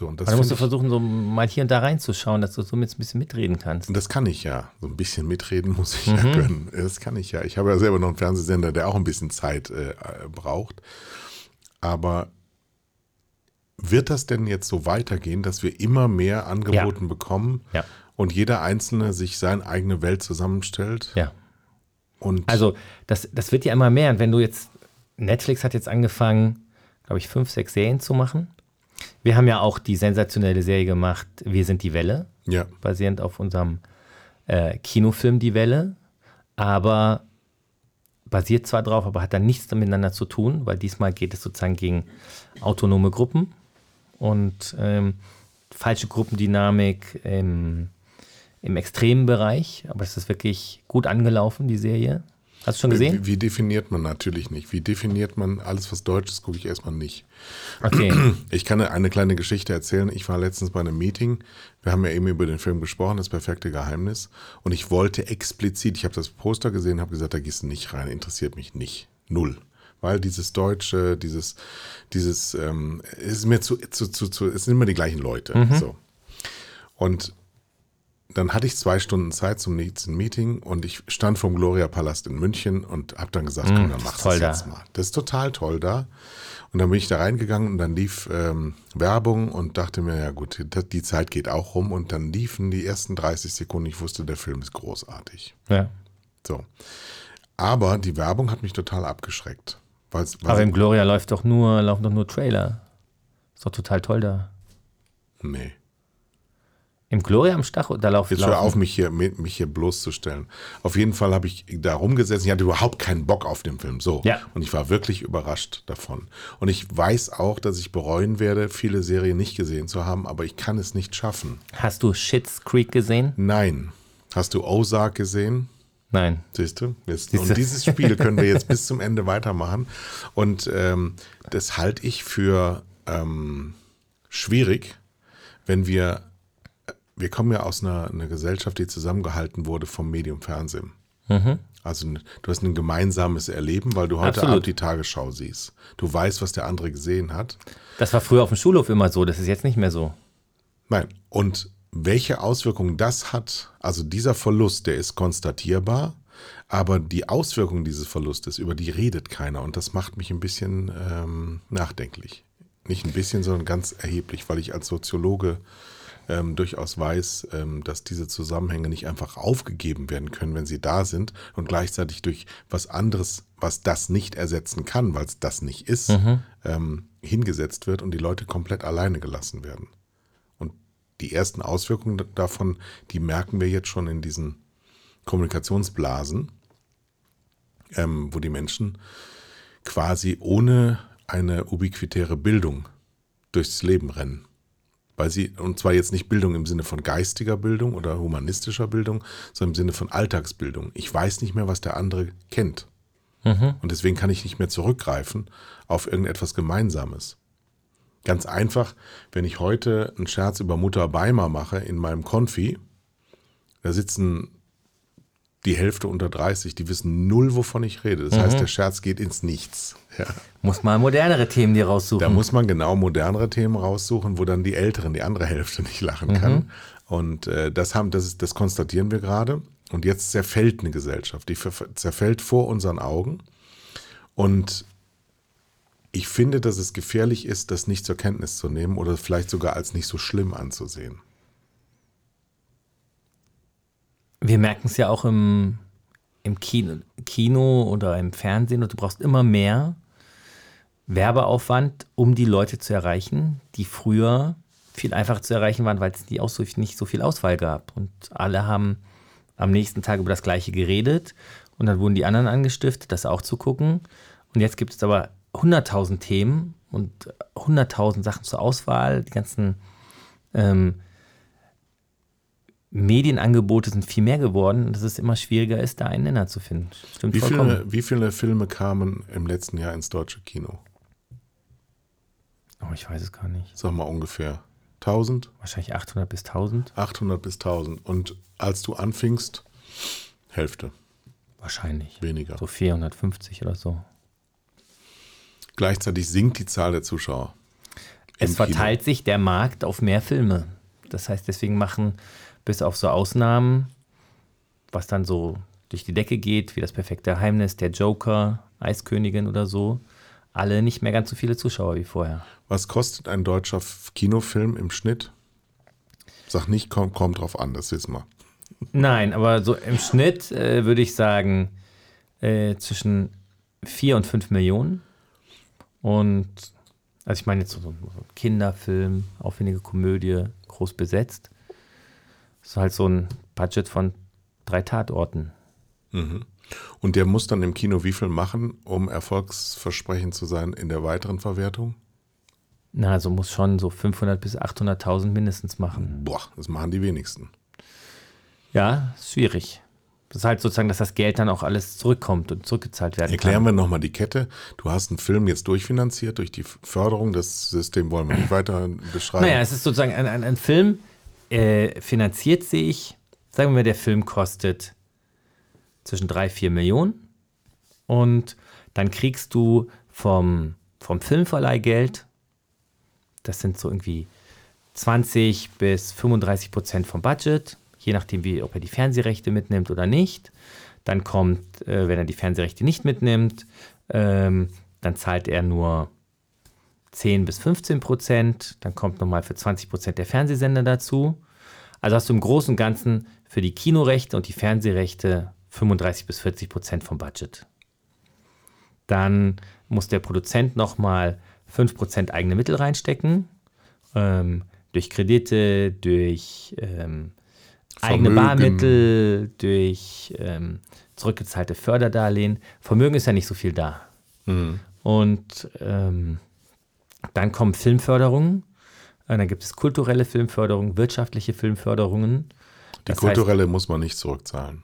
[SPEAKER 2] so, und das dann musst du versuchen, so mal hier und da reinzuschauen, dass du somit ein bisschen mitreden kannst.
[SPEAKER 1] Und das kann ich ja. So ein bisschen mitreden *laughs* muss ich mhm. ja können. Das kann ich ja. Ich habe ja selber noch einen Fernsehsender, der auch ein bisschen Zeit äh, braucht. Aber wird das denn jetzt so weitergehen, dass wir immer mehr angeboten ja. bekommen?
[SPEAKER 2] Ja.
[SPEAKER 1] und jeder Einzelne sich seine eigene Welt zusammenstellt.
[SPEAKER 2] Ja.
[SPEAKER 1] Und
[SPEAKER 2] Also das, das wird ja immer mehr. Und wenn du jetzt, Netflix hat jetzt angefangen, glaube ich, fünf, sechs Serien zu machen. Wir haben ja auch die sensationelle Serie gemacht, Wir sind die Welle,
[SPEAKER 1] ja,
[SPEAKER 2] basierend auf unserem äh, Kinofilm Die Welle, aber basiert zwar drauf, aber hat dann nichts miteinander zu tun, weil diesmal geht es sozusagen gegen autonome Gruppen. Und ähm, falsche Gruppendynamik im, im extremen Bereich, aber es ist wirklich gut angelaufen, die Serie. Hast du schon gesehen?
[SPEAKER 1] Wie, wie definiert man natürlich nicht? Wie definiert man alles, was Deutsch ist, gucke ich erstmal nicht.
[SPEAKER 2] Okay. *clears throat*
[SPEAKER 1] Ich kann eine kleine Geschichte erzählen. Ich war letztens bei einem Meeting. Wir haben ja eben über den Film gesprochen, das perfekte Geheimnis. Und ich wollte explizit, ich habe das Poster gesehen, habe gesagt, da gehst du nicht rein, interessiert mich nicht. Null. Weil dieses Deutsche, dieses, dieses, ähm, ist mir zu, zu, zu, zu, es sind immer die gleichen Leute. So. Und dann hatte ich zwei Stunden Zeit zum nächsten Meeting und ich stand vom Gloria Palast in München und habe dann gesagt, komm, dann
[SPEAKER 2] das
[SPEAKER 1] mach das jetzt
[SPEAKER 2] da.
[SPEAKER 1] mal. Das ist total toll da. Und dann bin ich da reingegangen und dann lief ähm, Werbung und dachte mir, ja gut, die Zeit geht auch rum und dann liefen die ersten 30 Sekunden. Ich wusste, der Film ist großartig.
[SPEAKER 2] Ja.
[SPEAKER 1] So. Aber die Werbung hat mich total abgeschreckt. Weil's, weil
[SPEAKER 2] Aber im Gloria läuft doch nur, laufen doch nur Trailer. Ist doch total toll da.
[SPEAKER 1] nee.
[SPEAKER 2] Im Gloria am Stach, da laufen.
[SPEAKER 1] Jetzt hör auf, mich hier, mich hier bloßzustellen. Auf jeden Fall habe ich da rumgesessen. Ich hatte überhaupt keinen Bock auf den Film. So.
[SPEAKER 2] Ja.
[SPEAKER 1] Und ich war wirklich überrascht davon. Und ich weiß auch, dass ich bereuen werde, viele Serien nicht gesehen zu haben, aber ich kann es nicht schaffen.
[SPEAKER 2] Hast du Shits Creek gesehen?
[SPEAKER 1] Nein. Hast du Ozark gesehen?
[SPEAKER 2] Nein.
[SPEAKER 1] Siehst du? Jetzt,
[SPEAKER 2] Siehst du?
[SPEAKER 1] und dieses Spiel können wir jetzt *laughs* bis zum Ende weitermachen. Und ähm, das halte ich für ähm, schwierig, wenn wir, wir kommen ja aus einer, einer Gesellschaft, die zusammengehalten wurde vom Medium Fernsehen. Also n- du hast ein gemeinsames Erleben, weil du heute
[SPEAKER 2] Absolut.
[SPEAKER 1] Abend die Tagesschau siehst. Du weißt, was der andere gesehen hat.
[SPEAKER 2] Das war früher auf dem Schulhof immer so, das ist jetzt nicht mehr so.
[SPEAKER 1] Nein. Und welche Auswirkungen das hat, also dieser Verlust, der ist konstatierbar, aber die Auswirkungen dieses Verlustes, über die redet keiner und das macht mich ein bisschen ähm, nachdenklich. Nicht ein bisschen, sondern ganz erheblich, weil ich als Soziologe ähm, durchaus weiß, ähm, dass diese Zusammenhänge nicht einfach aufgegeben werden können, wenn sie da sind und gleichzeitig durch was anderes, was das nicht ersetzen kann, weil es das nicht ist, ähm, hingesetzt wird und die Leute komplett alleine gelassen werden. Und die ersten Auswirkungen davon, die merken wir jetzt schon in diesen Kommunikationsblasen, ähm, wo die Menschen quasi ohne eine ubiquitäre Bildung durchs Leben rennen. Weil sie, und zwar jetzt nicht Bildung im Sinne von geistiger Bildung oder humanistischer Bildung, sondern im Sinne von Alltagsbildung. Ich weiß nicht mehr, was der andere kennt. Und deswegen kann ich nicht mehr zurückgreifen auf irgendetwas Gemeinsames. Ganz einfach, wenn ich heute einen Scherz über Mutter Beimer mache in meinem Konfi, da sitzen die Hälfte unter 30, die wissen null, wovon ich rede. Das heißt, der Scherz geht ins Nichts. Ja.
[SPEAKER 2] Muss mal modernere Themen dir raussuchen.
[SPEAKER 1] Da muss man genau modernere Themen raussuchen, wo dann die Älteren, die andere Hälfte nicht lachen kann. Und äh, das, haben, das, ist, das konstatieren wir gerade. Und jetzt zerfällt eine Gesellschaft. Die zerfällt vor unseren Augen. Und ich finde, dass es gefährlich ist, das nicht zur Kenntnis zu nehmen oder vielleicht sogar als nicht so schlimm anzusehen.
[SPEAKER 2] Wir merken es ja auch im, im Kino, Kino oder im Fernsehen und du brauchst immer mehr Werbeaufwand, um die Leute zu erreichen, die früher viel einfacher zu erreichen waren, weil es die Aus nicht so viel Auswahl gab. Und alle haben am nächsten Tag über das Gleiche geredet und dann wurden die anderen angestiftet, das auch zu gucken. Und jetzt gibt es aber 100.000 Themen und 100.000 Sachen zur Auswahl. Die ganzen ähm, Medienangebote sind viel mehr geworden dass es immer schwieriger ist, da einen Nenner zu finden. Stimmt
[SPEAKER 1] Wie
[SPEAKER 2] vollkommen.
[SPEAKER 1] viele, wie viele Filme kamen im letzten Jahr ins deutsche Kino?
[SPEAKER 2] Oh, ich weiß es gar nicht.
[SPEAKER 1] Sag mal ungefähr 1000?
[SPEAKER 2] Wahrscheinlich 800 bis 1000.
[SPEAKER 1] 800 bis 1000. Und als du anfingst, Hälfte,
[SPEAKER 2] Wahrscheinlich.
[SPEAKER 1] weniger.
[SPEAKER 2] So 450 oder so.
[SPEAKER 1] Gleichzeitig sinkt die Zahl der Zuschauer.
[SPEAKER 2] Es
[SPEAKER 1] im Kino.
[SPEAKER 2] verteilt sich der Markt auf mehr Filme. Das heißt, deswegen machen bis auf so Ausnahmen, was dann so durch die Decke geht, wie das perfekte Geheimnis, der Joker, Eiskönigin oder so, alle nicht mehr ganz so viele Zuschauer wie vorher.
[SPEAKER 1] Was kostet ein deutscher Kinofilm im Schnitt? Sag nicht, kommt, kommt drauf an, das wissen wir.
[SPEAKER 2] Nein, aber so im Schnitt äh, würde ich sagen äh, zwischen 4 und 5 Millionen. Und also ich meine jetzt so, so ein Kinderfilm, aufwendige Komödie, groß besetzt. Das ist halt so ein Budget von drei Tatorten.
[SPEAKER 1] Und der muss dann im Kino wie viel machen, um erfolgsversprechend zu sein in der weiteren Verwertung?
[SPEAKER 2] Na, also muss schon so 500 bis 800.000 mindestens machen.
[SPEAKER 1] Boah, das machen die wenigsten.
[SPEAKER 2] Ja, schwierig. Das ist halt sozusagen, dass das Geld dann auch alles zurückkommt und zurückgezahlt werden
[SPEAKER 1] Erklären
[SPEAKER 2] kann.
[SPEAKER 1] wir nochmal die Kette. Du hast einen Film jetzt durchfinanziert durch die Förderung. Das System wollen wir nicht weiter beschreiben.
[SPEAKER 2] Naja, es ist sozusagen ein, ein, ein Film, äh, finanziert sich, sagen wir, der Film kostet zwischen 3, 4 Millionen und dann kriegst du vom, vom Filmverleih Geld, das sind so irgendwie 20 bis 35 Prozent vom Budget, je nachdem, wie, ob er die Fernsehrechte mitnimmt oder nicht. Dann kommt, äh, wenn er die Fernsehrechte nicht mitnimmt, ähm, dann zahlt er nur 10 bis 15 Prozent. Dann kommt nochmal für 20 Prozent der Fernsehsender dazu. Also hast du im Großen und Ganzen für die Kinorechte und die Fernsehrechte 35 bis 40 Prozent vom Budget. Dann muss der Produzent nochmal 5 Prozent eigene Mittel reinstecken. Ähm, durch Kredite, durch ähm, eigene. Barmittel, durch ähm, zurückgezahlte Förderdarlehen. Vermögen ist ja nicht so viel da. Und ähm, dann kommen Filmförderungen. Äh, Dann gibt es kulturelle Filmförderung, wirtschaftliche Filmförderungen.
[SPEAKER 1] die
[SPEAKER 2] Das heißt,
[SPEAKER 1] kulturelle muss man nicht zurückzahlen.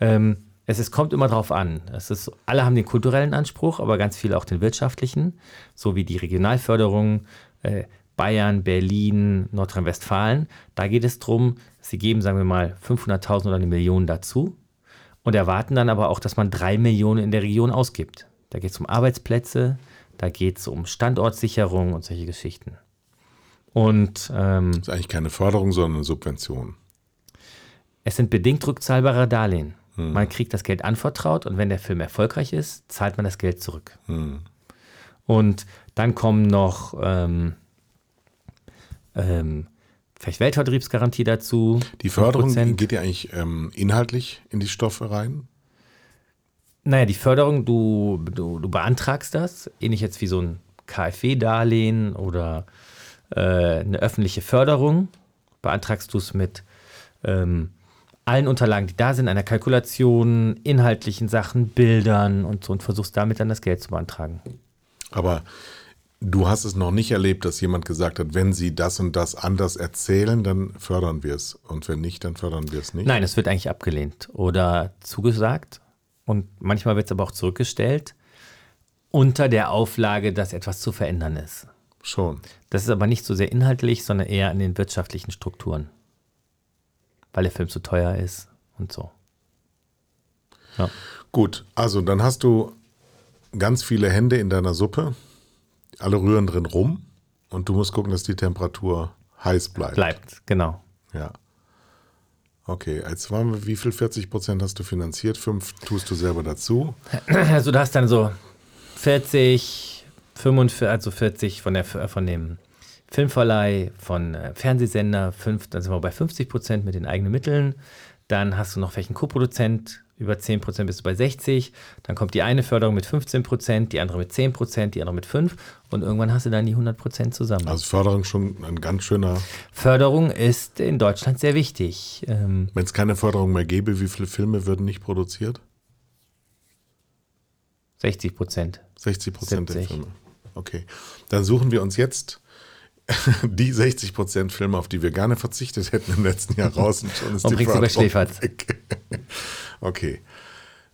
[SPEAKER 2] ähm, es ist, kommt immer drauf an. Es ist, alle haben den kulturellen Anspruch, aber ganz viele auch den wirtschaftlichen, so wie die Regionalförderung äh, Bayern, Berlin, Nordrhein-Westfalen. Da geht es darum, sie geben, sagen wir mal, 500.000 oder eine Million dazu und erwarten dann aber auch, dass man drei Millionen in der Region ausgibt. Da geht es um Arbeitsplätze, da geht es um Standortsicherung und solche Geschichten. Und ähm,
[SPEAKER 1] Das ist eigentlich keine Förderung, sondern eine Subvention.
[SPEAKER 2] Es sind bedingt rückzahlbare Darlehen. Man kriegt das Geld anvertraut und wenn der Film erfolgreich ist, zahlt man das Geld zurück. Und dann kommen noch ähm, ähm, vielleicht Weltvertriebsgarantie dazu.
[SPEAKER 1] Die Förderung
[SPEAKER 2] 5%.
[SPEAKER 1] geht ja eigentlich ähm, inhaltlich in die Stoffe rein.
[SPEAKER 2] Naja, die Förderung, du, du, du beantragst das, ähnlich jetzt wie so ein KfW-Darlehen oder äh, eine öffentliche Förderung. Beantragst du es mit ähm, allen Unterlagen, die da sind, einer Kalkulation, inhaltlichen Sachen, Bildern und so und versuchst damit dann das Geld zu beantragen.
[SPEAKER 1] Aber du hast es noch nicht erlebt, dass jemand gesagt hat, wenn sie das und das anders erzählen, dann fördern wir es. Und wenn nicht, dann fördern wir es nicht.
[SPEAKER 2] Nein, es wird eigentlich abgelehnt oder zugesagt und manchmal wird es aber auch zurückgestellt unter der Auflage, dass etwas zu verändern ist.
[SPEAKER 1] Schon.
[SPEAKER 2] Das ist aber nicht so sehr inhaltlich, sondern eher an den wirtschaftlichen Strukturen. Weil der Film zu teuer ist und so. Ja.
[SPEAKER 1] Gut, also dann hast du ganz viele Hände in deiner Suppe. Alle rühren drin rum. Und du musst gucken, dass die Temperatur heiß bleibt.
[SPEAKER 2] Bleibt, genau.
[SPEAKER 1] Ja. Okay, jetzt waren wir, wie viel 40 Prozent hast du finanziert? Fünf tust du selber dazu.
[SPEAKER 2] Also du hast dann so 40, 45, also 40 von, der, von dem Filmverleih, von äh, Fernsehsender, fünf, dann sind wir bei 50 Prozent mit den eigenen Mitteln. Dann hast du noch einen Co-Produzent, über 10 Prozent bist du bei 60. Dann kommt die eine Förderung mit 15 Prozent, die andere mit 10 Prozent, die andere mit 5. Und irgendwann hast du dann die 100 Prozent zusammen.
[SPEAKER 1] Also Förderung schon ein ganz schöner.
[SPEAKER 2] Förderung ist in Deutschland sehr wichtig. Ähm,
[SPEAKER 1] Wenn es keine Förderung mehr gäbe, wie viele Filme würden nicht produziert?
[SPEAKER 2] 60 Prozent.
[SPEAKER 1] 60 Prozent der
[SPEAKER 2] 70.
[SPEAKER 1] Filme. Okay. Dann suchen wir uns jetzt *laughs* die 60 Prozent Filme, auf die wir gerne verzichtet hätten im letzten Jahr *laughs* raus. Und schon ist
[SPEAKER 2] Und
[SPEAKER 1] die
[SPEAKER 2] Schläferz.
[SPEAKER 1] weg. *laughs* Okay.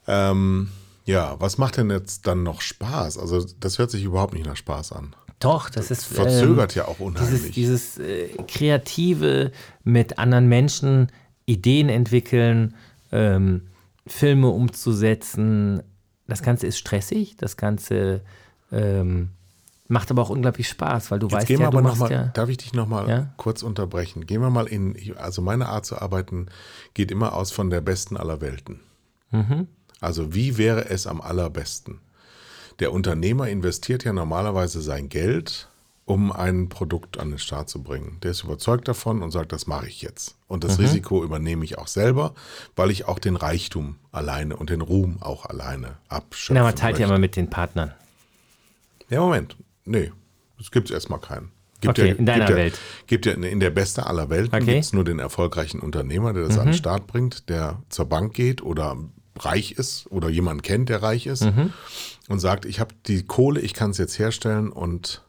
[SPEAKER 1] Ähm, ja, was macht denn jetzt dann noch Spaß? Also das hört sich überhaupt nicht nach Spaß an.
[SPEAKER 2] Doch, das ist
[SPEAKER 1] Verzögert
[SPEAKER 2] ähm,
[SPEAKER 1] ja auch unheimlich.
[SPEAKER 2] Dieses, dieses äh, kreative mit anderen Menschen Ideen entwickeln, ähm, Filme umzusetzen. Das Ganze ist stressig, das Ganze ähm, macht aber auch unglaublich Spaß, weil du
[SPEAKER 1] Jetzt
[SPEAKER 2] weißt
[SPEAKER 1] gehen wir
[SPEAKER 2] ja, du
[SPEAKER 1] aber noch
[SPEAKER 2] machst
[SPEAKER 1] mal,
[SPEAKER 2] ja.
[SPEAKER 1] darf ich dich noch mal
[SPEAKER 2] Ja?
[SPEAKER 1] kurz unterbrechen? Gehen wir mal in, also meine Art zu arbeiten geht immer aus von der besten aller Welten.
[SPEAKER 2] Mhm.
[SPEAKER 1] Also wie wäre es am allerbesten? Der Unternehmer investiert ja normalerweise sein Geld, um ein Produkt an den Start zu bringen. Der ist überzeugt davon und sagt, das mache ich jetzt. Und das Risiko übernehme ich auch selber, weil ich auch den Reichtum alleine und den Ruhm auch alleine abschöpfe.
[SPEAKER 2] Na, man teilt ja immer mit den Partnern.
[SPEAKER 1] Ja, Moment. Nee, es gibt erstmal keinen.
[SPEAKER 2] Okay,
[SPEAKER 1] ja,
[SPEAKER 2] in deiner
[SPEAKER 1] gibt
[SPEAKER 2] Welt.
[SPEAKER 1] Ja, gibt ja in der Beste aller Welten
[SPEAKER 2] Okay. Mhm.
[SPEAKER 1] gibt es nur den erfolgreichen Unternehmer, der das an den Start bringt, der zur Bank geht oder reich ist oder jemanden kennt, der reich ist
[SPEAKER 2] Mhm.
[SPEAKER 1] und sagt, ich habe die Kohle, ich kann es jetzt herstellen und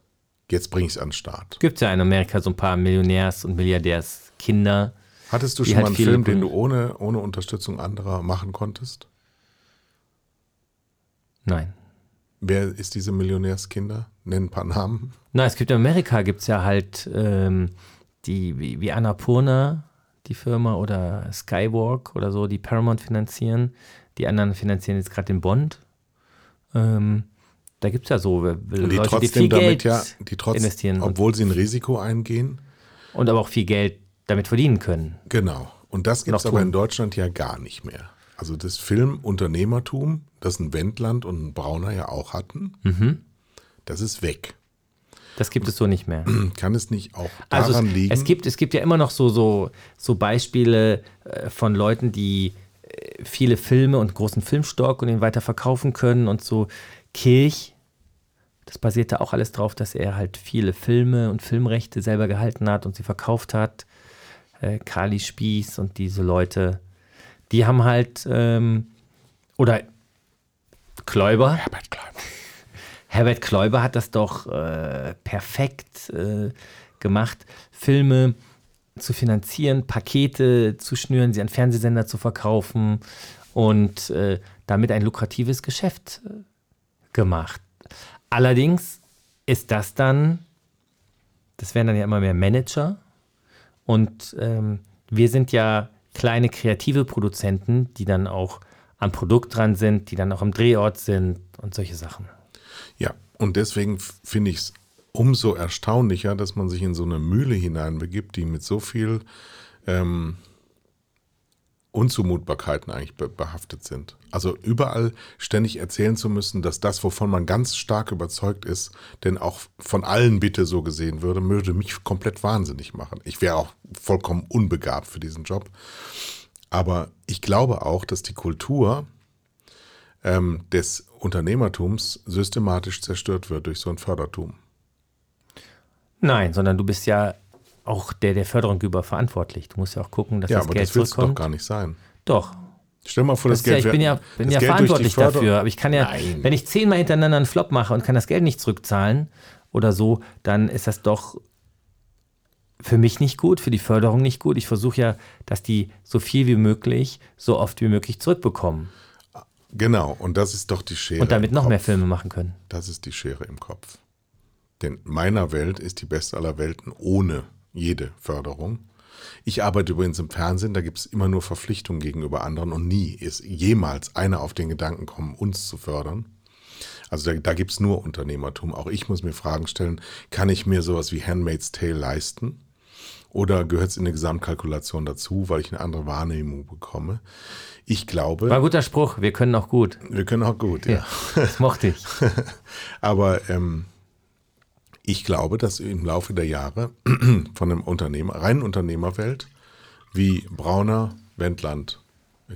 [SPEAKER 1] jetzt bringe ich es an den Start.
[SPEAKER 2] Gibt ja in Amerika so ein paar Millionärs- und Milliardärskinder.
[SPEAKER 1] Hattest du schon mal einen Film, den du ohne, ohne Unterstützung anderer machen konntest?
[SPEAKER 2] Nein.
[SPEAKER 1] Wer ist diese Millionärskinder? Nenn ein paar Namen.
[SPEAKER 2] Na, es gibt in Amerika gibt es ja halt ähm, die, wie, wie Annapurna, die Firma, oder Skywalk oder so, die Paramount finanzieren. Die anderen finanzieren jetzt gerade den Bond. Ähm, da gibt es ja so
[SPEAKER 1] Und die
[SPEAKER 2] Leute,
[SPEAKER 1] trotzdem
[SPEAKER 2] die viel
[SPEAKER 1] damit
[SPEAKER 2] Geld
[SPEAKER 1] ja, die trotzdem,
[SPEAKER 2] investieren
[SPEAKER 1] obwohl sie ein Risiko eingehen.
[SPEAKER 2] und aber auch viel Geld damit verdienen können.
[SPEAKER 1] Genau. Und das gibt es aber
[SPEAKER 2] tun.
[SPEAKER 1] in Deutschland ja gar nicht mehr. Also das Filmunternehmertum, das ein Wendland und ein Brauner ja auch hatten,
[SPEAKER 2] Mhm.
[SPEAKER 1] Das ist weg.
[SPEAKER 2] Das gibt es so nicht mehr. *clears throat*
[SPEAKER 1] Kann es nicht auch daran
[SPEAKER 2] Also es,
[SPEAKER 1] liegen?
[SPEAKER 2] es, gibt, es gibt ja immer noch so, so, so Beispiele äh, von Leuten, die äh, viele Filme und großen Filmstock und ihn weiter verkaufen können und so Kirch. Das basierte auch alles drauf, dass er halt viele Filme und Filmrechte selber gehalten hat und sie verkauft hat. Äh, Kali Spieß und diese Leute, die haben halt, ähm, oder Kläuber,
[SPEAKER 1] Herbert Kleiber.
[SPEAKER 2] Herbert Kläuber hat das doch äh, perfekt äh, gemacht, Filme zu finanzieren, Pakete zu schnüren, sie an Fernsehsender zu verkaufen und äh, damit ein lukratives Geschäft äh, gemacht. Allerdings ist das dann, das werden dann ja immer mehr Manager und ähm, wir sind ja kleine kreative Produzenten, die dann auch am Produkt dran sind, die dann auch am Drehort sind und solche Sachen.
[SPEAKER 1] Und deswegen finde ich es umso erstaunlicher, dass man sich in so eine Mühle hineinbegibt, die mit so viel ähm, Unzumutbarkeiten eigentlich be behaftet sind. Also überall ständig erzählen zu müssen, dass das, wovon man ganz stark überzeugt ist, denn auch von allen bitte so gesehen würde, würde mich komplett wahnsinnig machen. Ich wäre auch vollkommen unbegabt für diesen Job. Aber ich glaube auch, dass die Kultur ähm, des Unternehmertums systematisch zerstört wird durch so ein Fördertum.
[SPEAKER 2] Nein, sondern du bist ja auch der der Förderung über verantwortlich. Du musst ja auch gucken, dass
[SPEAKER 1] Ja,
[SPEAKER 2] das
[SPEAKER 1] aber
[SPEAKER 2] Geld
[SPEAKER 1] das willst du doch
[SPEAKER 2] zurückkommt.
[SPEAKER 1] gar nicht sein.
[SPEAKER 2] Doch.
[SPEAKER 1] Stell mal vor, das,
[SPEAKER 2] Das ist ja,
[SPEAKER 1] Geld
[SPEAKER 2] ich bin ja, bin
[SPEAKER 1] das
[SPEAKER 2] ja
[SPEAKER 1] Geld
[SPEAKER 2] verantwortlich dafür. Aber ich kann ja,
[SPEAKER 1] Nein.
[SPEAKER 2] wenn ich zehnmal hintereinander einen Flop mache und kann das Geld nicht zurückzahlen oder so, dann ist das doch für mich nicht gut, für die Förderung nicht gut. Ich versuche ja, dass die so viel wie möglich, so oft wie möglich zurückbekommen
[SPEAKER 1] Genau, und das ist doch die Schere.
[SPEAKER 2] und damit noch mehr
[SPEAKER 1] Kopf.
[SPEAKER 2] Filme machen können.
[SPEAKER 1] Das ist die Schere im Kopf. Denn meiner Welt ist die beste aller Welten ohne jede Förderung. Ich arbeite übrigens im Fernsehen, da gibt es immer nur Verpflichtungen gegenüber anderen und nie ist jemals einer auf den Gedanken kommen, uns zu fördern. Also da, da gibt es nur Unternehmertum. Auch ich muss mir Fragen stellen, kann ich mir sowas wie Handmaid's Tale leisten? Oder gehört es in eine Gesamtkalkulation dazu, weil ich eine andere Wahrnehmung bekomme? Ich glaube,
[SPEAKER 2] War ein guter Spruch, wir können auch gut.
[SPEAKER 1] wir können auch gut, ja.
[SPEAKER 2] Ja, das mochte ich. *laughs*
[SPEAKER 1] Aber ähm, ich glaube, dass im Laufe der Jahre *clears throat* von einem Unternehmer, reinen Unternehmerwelt, wie Brauner, Wendland,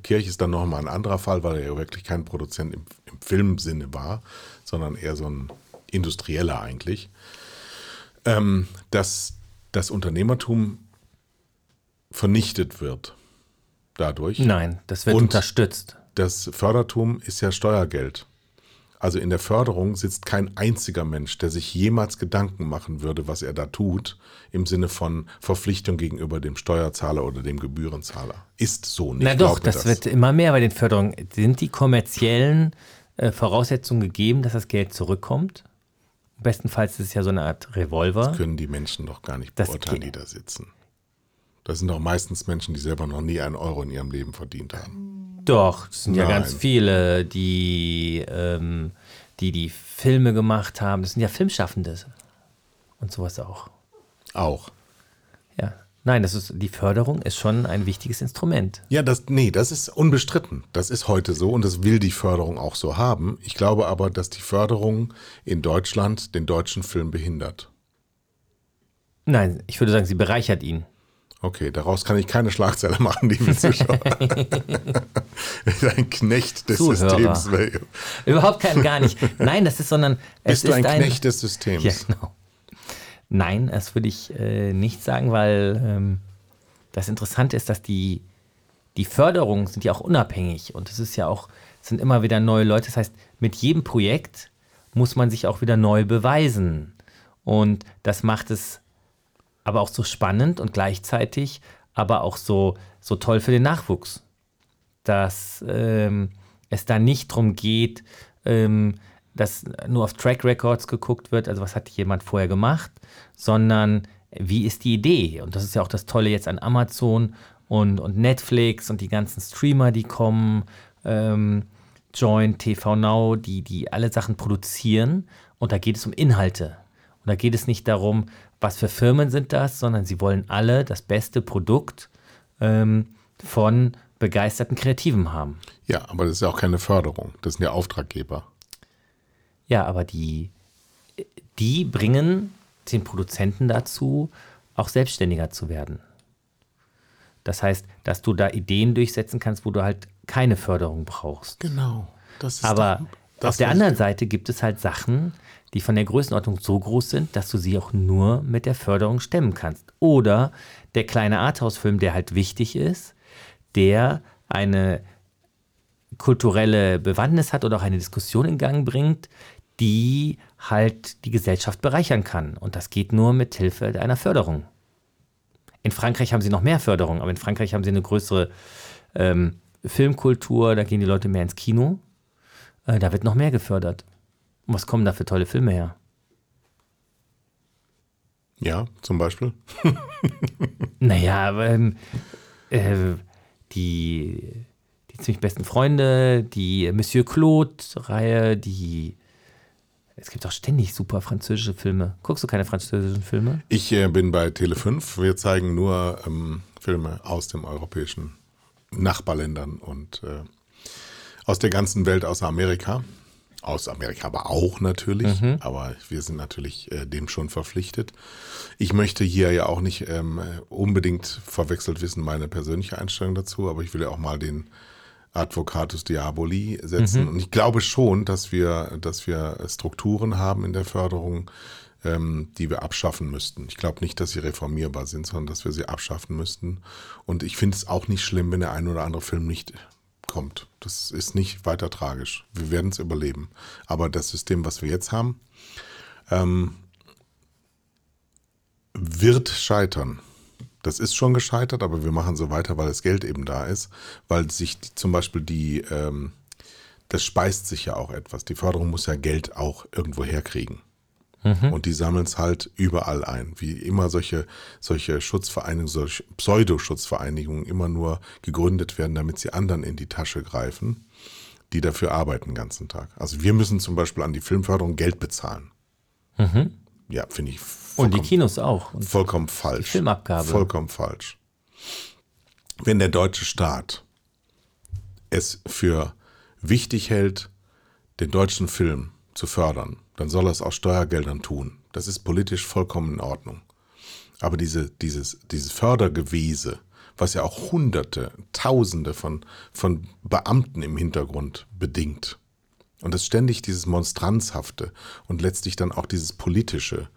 [SPEAKER 1] Kirch ist dann nochmal ein anderer Fall, weil er ja wirklich kein Produzent im, im Filmsinne war, sondern eher so ein Industrieller eigentlich, ähm, dass das Unternehmertum vernichtet wird dadurch.
[SPEAKER 2] Nein, das wird
[SPEAKER 1] Und-
[SPEAKER 2] unterstützt.
[SPEAKER 1] Das Fördertum ist ja Steuergeld. Also in der Förderung sitzt kein einziger Mensch, der sich jemals Gedanken machen würde, was er da tut, im Sinne von Verpflichtung gegenüber dem Steuerzahler oder dem Gebührenzahler. Ist so nicht.
[SPEAKER 2] Na doch,
[SPEAKER 1] mir
[SPEAKER 2] das, wird immer mehr bei den Förderungen. Sind die kommerziellen äh, Voraussetzungen gegeben, dass das Geld zurückkommt? Bestenfalls ist es ja so eine Art Revolver.
[SPEAKER 1] können die Menschen doch gar nicht
[SPEAKER 2] Das
[SPEAKER 1] beurteilen, die da sitzen. Das sind doch meistens Menschen, die selber noch nie einen Euro in ihrem Leben verdient haben.
[SPEAKER 2] Doch, es sind ja
[SPEAKER 1] Nein.
[SPEAKER 2] ganz viele, die, ähm, die die Filme gemacht haben. Das sind ja Filmschaffende und sowas auch.
[SPEAKER 1] Auch.
[SPEAKER 2] Nein, das ist, die Förderung ist schon ein wichtiges Instrument.
[SPEAKER 1] Ja, das, nee, das ist unbestritten. Das ist heute so und das will die Förderung auch so haben. Ich glaube aber, dass die Förderung in Deutschland den deutschen Film behindert.
[SPEAKER 2] Nein, ich würde sagen, sie bereichert ihn.
[SPEAKER 1] Okay, daraus kann ich keine Schlagzeile machen, liebe Zuschauer. *laughs* ein Knecht des
[SPEAKER 2] Zuhörer.
[SPEAKER 1] Systems.
[SPEAKER 2] Überhaupt kein, gar nicht. Nein, das ist, sondern es
[SPEAKER 1] Bist du
[SPEAKER 2] ist
[SPEAKER 1] ein
[SPEAKER 2] ein
[SPEAKER 1] Knecht des Systems?
[SPEAKER 2] Ja, genau. Nein, das würde ich äh, nicht sagen, weil ähm, das Interessante ist, dass die, die Förderungen sind ja auch unabhängig und es ist ja auch, sind immer wieder neue Leute. Das heißt, mit jedem Projekt muss man sich auch wieder neu beweisen. Und das macht es aber auch so spannend und gleichzeitig aber auch so, so toll für den Nachwuchs. Dass ähm, es da nicht darum geht, ähm, dass nur auf Track Records geguckt wird, also was hat jemand vorher gemacht, sondern wie ist die Idee? Und das ist ja auch das Tolle jetzt an Amazon und, und Netflix und die ganzen Streamer, die kommen, ähm, Join, TV Now, die, die alle Sachen produzieren. Und da geht es um Inhalte. Und da geht es nicht darum, was für Firmen sind das, sondern sie wollen alle das beste Produkt ähm, von begeisterten Kreativen haben.
[SPEAKER 1] Ja, aber das ist ja auch keine Förderung. Das sind ja Auftraggeber.
[SPEAKER 2] Ja, aber die, die bringen den Produzenten dazu, auch selbstständiger zu werden. Das heißt, dass du da Ideen durchsetzen kannst, wo du halt keine Förderung brauchst.
[SPEAKER 1] Genau. Das ist
[SPEAKER 2] Aber
[SPEAKER 1] das
[SPEAKER 2] auf der anderen Seite gibt es halt Sachen, die von der Größenordnung so groß sind, dass du sie auch nur mit der Förderung stemmen kannst. Oder der kleine Arthouse-Film, der halt wichtig ist, der eine kulturelle Bewandtnis hat oder auch eine Diskussion in Gang bringt, die halt die Gesellschaft bereichern kann. Und das geht nur mit Hilfe einer Förderung. In Frankreich haben sie noch mehr Förderung, aber in Frankreich haben sie eine größere ähm, Filmkultur, da gehen die Leute mehr ins Kino. Äh, da wird noch mehr gefördert. Und was kommen da für tolle Filme her?
[SPEAKER 1] Ja, zum Beispiel. *laughs*
[SPEAKER 2] Naja, aber, ähm, äh, die, die ziemlich besten Freunde, die Monsieur Claude-Reihe, die. Es gibt auch ständig super französische Filme. Guckst du keine französischen Filme?
[SPEAKER 1] Ich äh, bin bei Tele5. Wir zeigen nur ähm, Filme aus den europäischen Nachbarländern und äh, aus der ganzen Welt, außer Amerika. Aus Amerika aber auch natürlich, aber wir sind natürlich äh, dem schon verpflichtet. Ich möchte hier ja auch nicht ähm, unbedingt verwechselt wissen, meine persönliche Einstellung dazu, aber ich will ja auch mal den Advocatus Diaboli setzen. Und ich glaube schon, dass wir, dass wir Strukturen haben in der Förderung, ähm, die wir abschaffen müssten. Ich glaube nicht, dass sie reformierbar sind, sondern dass wir sie abschaffen müssten. Und ich finde es auch nicht schlimm, wenn der ein oder andere Film nicht kommt. Das ist nicht weiter tragisch. Wir werden es überleben. Aber das System, was wir jetzt haben, ähm, wird scheitern. Das ist schon gescheitert, aber wir machen so weiter, weil das Geld eben da ist, weil sich die, zum Beispiel die, ähm, das speist sich ja auch etwas. Die Förderung muss ja Geld auch irgendwo herkriegen. Und die sammeln es halt überall ein. Wie immer solche, solche Schutzvereinigungen, solche Pseudoschutzvereinigungen immer nur gegründet werden, damit sie anderen in die Tasche greifen, die dafür arbeiten den ganzen Tag. Also wir müssen zum Beispiel an die Filmförderung Geld bezahlen. Ja, finde ich
[SPEAKER 2] Und die Kinos auch. Und
[SPEAKER 1] Vollkommen falsch.
[SPEAKER 2] Filmabgabe.
[SPEAKER 1] Vollkommen falsch. Wenn der deutsche Staat es für wichtig hält, den deutschen Film zu fördern, dann soll er es aus Steuergeldern tun. Das ist politisch vollkommen in Ordnung. Aber diese, dieses, dieses Fördergewese, was ja auch Hunderte, Tausende von, von Beamten im Hintergrund bedingt, und das ständig dieses Monstranzhafte und letztlich dann auch dieses Politische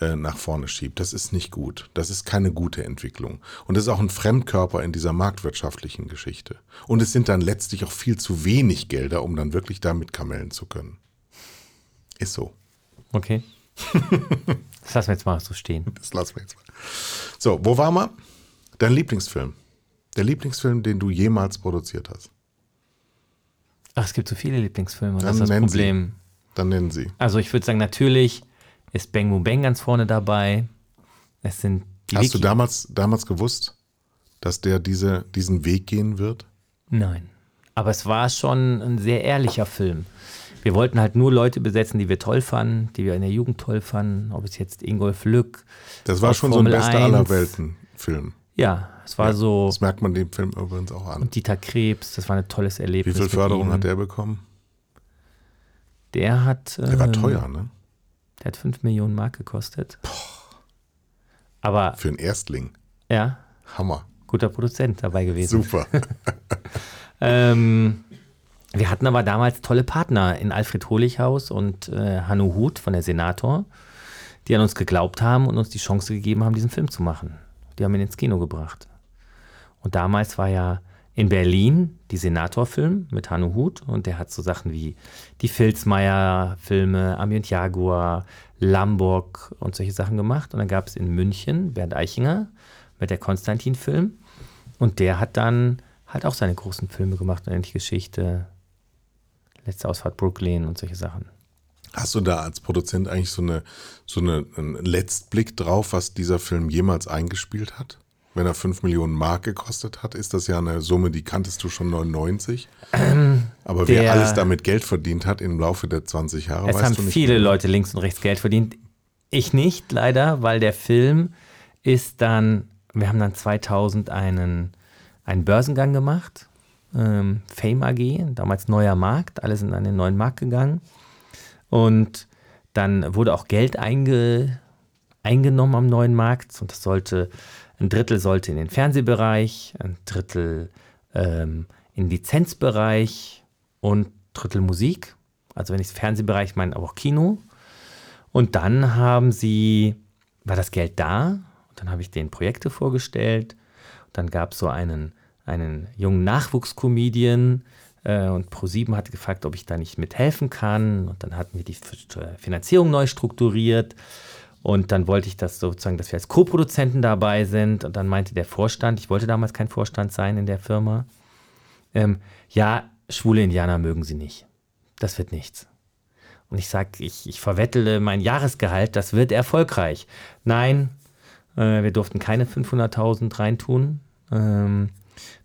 [SPEAKER 1] äh, nach vorne schiebt, das ist nicht gut. Das ist keine gute Entwicklung. Und das ist auch ein Fremdkörper in dieser marktwirtschaftlichen Geschichte. Und es sind dann letztlich auch viel zu wenig Gelder, um dann wirklich damit kamellen zu können. Ist so.
[SPEAKER 2] Okay. *laughs* das lassen wir jetzt mal so stehen.
[SPEAKER 1] Das lassen wir jetzt mal. So, wo waren wir? Dein Lieblingsfilm. Der Lieblingsfilm, den du jemals produziert hast.
[SPEAKER 2] Ach, es gibt so viele Lieblingsfilme. Das
[SPEAKER 1] Dann
[SPEAKER 2] ist das Problem.
[SPEAKER 1] Sie. Dann nennen Sie.
[SPEAKER 2] Also ich würde sagen, natürlich ist Bang Boom Bang ganz vorne dabei. Es sind die
[SPEAKER 1] Hast du
[SPEAKER 2] Wiki-
[SPEAKER 1] damals, damals gewusst, dass der diese, diesen Weg gehen wird?
[SPEAKER 2] Nein. Aber es war schon ein sehr ehrlicher Film. Wir wollten halt nur Leute besetzen, die wir toll fanden, die wir in der Jugend toll fanden. Ob es jetzt Ingolf Lück.
[SPEAKER 1] Das war schon so ein
[SPEAKER 2] Formel
[SPEAKER 1] bester
[SPEAKER 2] 1.
[SPEAKER 1] aller Welten-Film.
[SPEAKER 2] Ja, es war so.
[SPEAKER 1] Das merkt man dem Film übrigens auch an.
[SPEAKER 2] Dieter Krebs, das war ein tolles
[SPEAKER 1] Wie
[SPEAKER 2] Erlebnis.
[SPEAKER 1] viel
[SPEAKER 2] mit
[SPEAKER 1] Förderung hat der bekommen?
[SPEAKER 2] Der hat.
[SPEAKER 1] Der war
[SPEAKER 2] ähm,
[SPEAKER 1] teuer, ne?
[SPEAKER 2] Der hat 5 Millionen Mark gekostet. Aber
[SPEAKER 1] Für einen Erstling.
[SPEAKER 2] ja,
[SPEAKER 1] Hammer.
[SPEAKER 2] guter Produzent dabei gewesen.
[SPEAKER 1] Super. *laughs*
[SPEAKER 2] Ähm, wir hatten aber damals tolle Partner in Alfred Holichhaus und äh, Hanno Huth von der Senator, die an uns geglaubt haben und uns die Chance gegeben haben, diesen Film zu machen. Die haben ihn ins Kino gebracht. Und damals war ja in Berlin die Senator-Film mit Hanno Huth und der hat so Sachen wie die Filzmeier-Filme, Ambient Jaguar, Lamborg und solche Sachen gemacht. Und dann gab es in München Bernd Eichinger mit der Konstantin-Film und der hat dann halt auch seine großen Filme gemacht, ähnliche Geschichte, Letzte Ausfahrt Brooklyn und solche Sachen.
[SPEAKER 1] Hast du da als Produzent eigentlich so eine so eine, einen Letztblick drauf, was dieser Film jemals eingespielt hat? Wenn er 5 Millionen Mark gekostet hat, ist das ja eine Summe, die kanntest du schon 99. Aber wer
[SPEAKER 2] der-
[SPEAKER 1] alles damit Geld verdient hat im Laufe der 20 Jahre,
[SPEAKER 2] Es
[SPEAKER 1] weißt
[SPEAKER 2] haben
[SPEAKER 1] du nicht.
[SPEAKER 2] viele Leute links und rechts Geld verdient. Ich nicht, leider, weil der Film ist dann, wir haben dann 2000 einen, einen Börsengang gemacht, ähm, Fame AG, damals neuer Markt, alle sind an den neuen Markt gegangen. Und dann wurde auch Geld einge, eingenommen am neuen Markt und das sollte, ein Drittel sollte in den Fernsehbereich, ein Drittel ähm, in den Lizenzbereich und Drittel Musik. Also wenn ich Fernsehbereich meine, aber auch Kino. Und dann haben sie, war das Geld da und dann habe ich denen Projekte vorgestellt. Dann gab es so einen, einen jungen Nachwuchskomedian und ProSieben hatte gefragt, ob ich da nicht mithelfen kann. Und dann hatten wir die äh, Finanzierung neu strukturiert. Und dann wollte ich das sozusagen, dass wir als Co-Produzenten dabei sind. Und dann meinte der Vorstand, ich wollte damals kein Vorstand sein in der Firma, ähm, ja, schwule Indianer mögen sie nicht. Das wird nichts. Und ich sage, ich, ich verwettele mein Jahresgehalt, das wird erfolgreich. Nein, äh, wir durften keine 500.000 reintun. Ähm,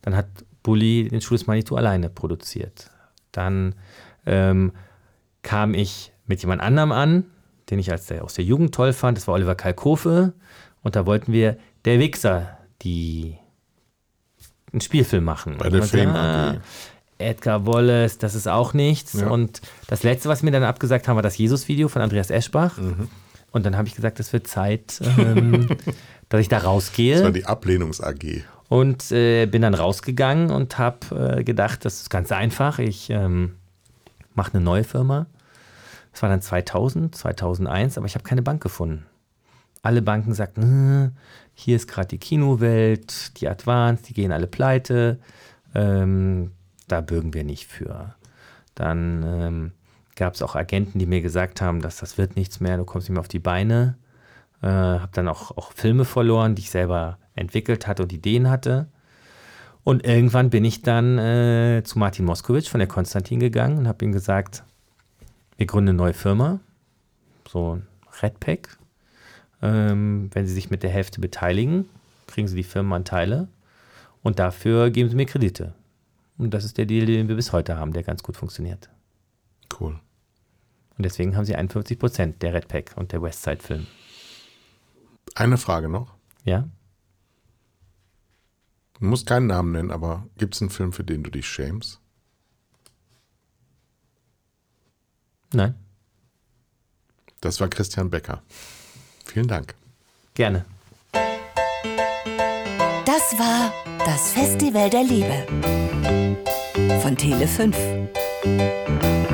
[SPEAKER 2] dann hat Bully den Schuh des Manitou alleine produziert. Dann ähm, kam ich mit jemand anderem an, den ich als der, aus der Jugend toll fand. Das war Oliver Kalkofe. Und da wollten wir Der Wichser, die einen Spielfilm machen.
[SPEAKER 1] Bei der
[SPEAKER 2] Und
[SPEAKER 1] Fame AG.
[SPEAKER 2] Edgar Wallace, das ist auch nichts.
[SPEAKER 1] Ja.
[SPEAKER 2] Und das letzte, was mir dann abgesagt haben, war das Jesus-Video von Andreas Eschbach.
[SPEAKER 1] Mhm.
[SPEAKER 2] Und dann habe ich gesagt, es wird Zeit, ähm, *laughs* dass ich da rausgehe.
[SPEAKER 1] Das war die Ablehnungs-AG.
[SPEAKER 2] Und äh, bin dann rausgegangen und habe äh, gedacht, das ist ganz einfach. Ich ähm, mache eine neue Firma. Das war dann 2000, 2001, aber ich habe keine Bank gefunden. Alle Banken sagten, "Äh, hier ist gerade die Kinowelt, die Advance, die gehen alle pleite. Ähm, da bürgen wir nicht für. Dann ähm, gab es auch Agenten, die mir gesagt haben, dass das wird nichts mehr, du kommst nicht mehr auf die Beine. Äh, habe dann auch, auch Filme verloren, die ich selber entwickelt hatte und Ideen hatte. Und irgendwann bin ich dann äh, zu Martin Moskowitsch von der Konstantin gegangen und habe ihm gesagt, wir gründen eine neue Firma, so ein Redpack. Ähm, wenn Sie sich mit der Hälfte beteiligen, kriegen Sie die Firmenanteile und dafür geben Sie mir Kredite. Und das ist der Deal, den wir bis heute haben, der ganz gut funktioniert.
[SPEAKER 1] Cool.
[SPEAKER 2] Und deswegen haben Sie 51 Prozent der Redpack und der Westside Film.
[SPEAKER 1] Eine Frage noch.
[SPEAKER 2] Ja?
[SPEAKER 1] Du musst keinen Namen nennen, aber gibt es einen Film, für den du dich schämst?
[SPEAKER 2] Nein?
[SPEAKER 1] Das war Christian Becker. Vielen Dank.
[SPEAKER 2] Gerne.
[SPEAKER 3] Das war das Festival der Liebe von Tele 5.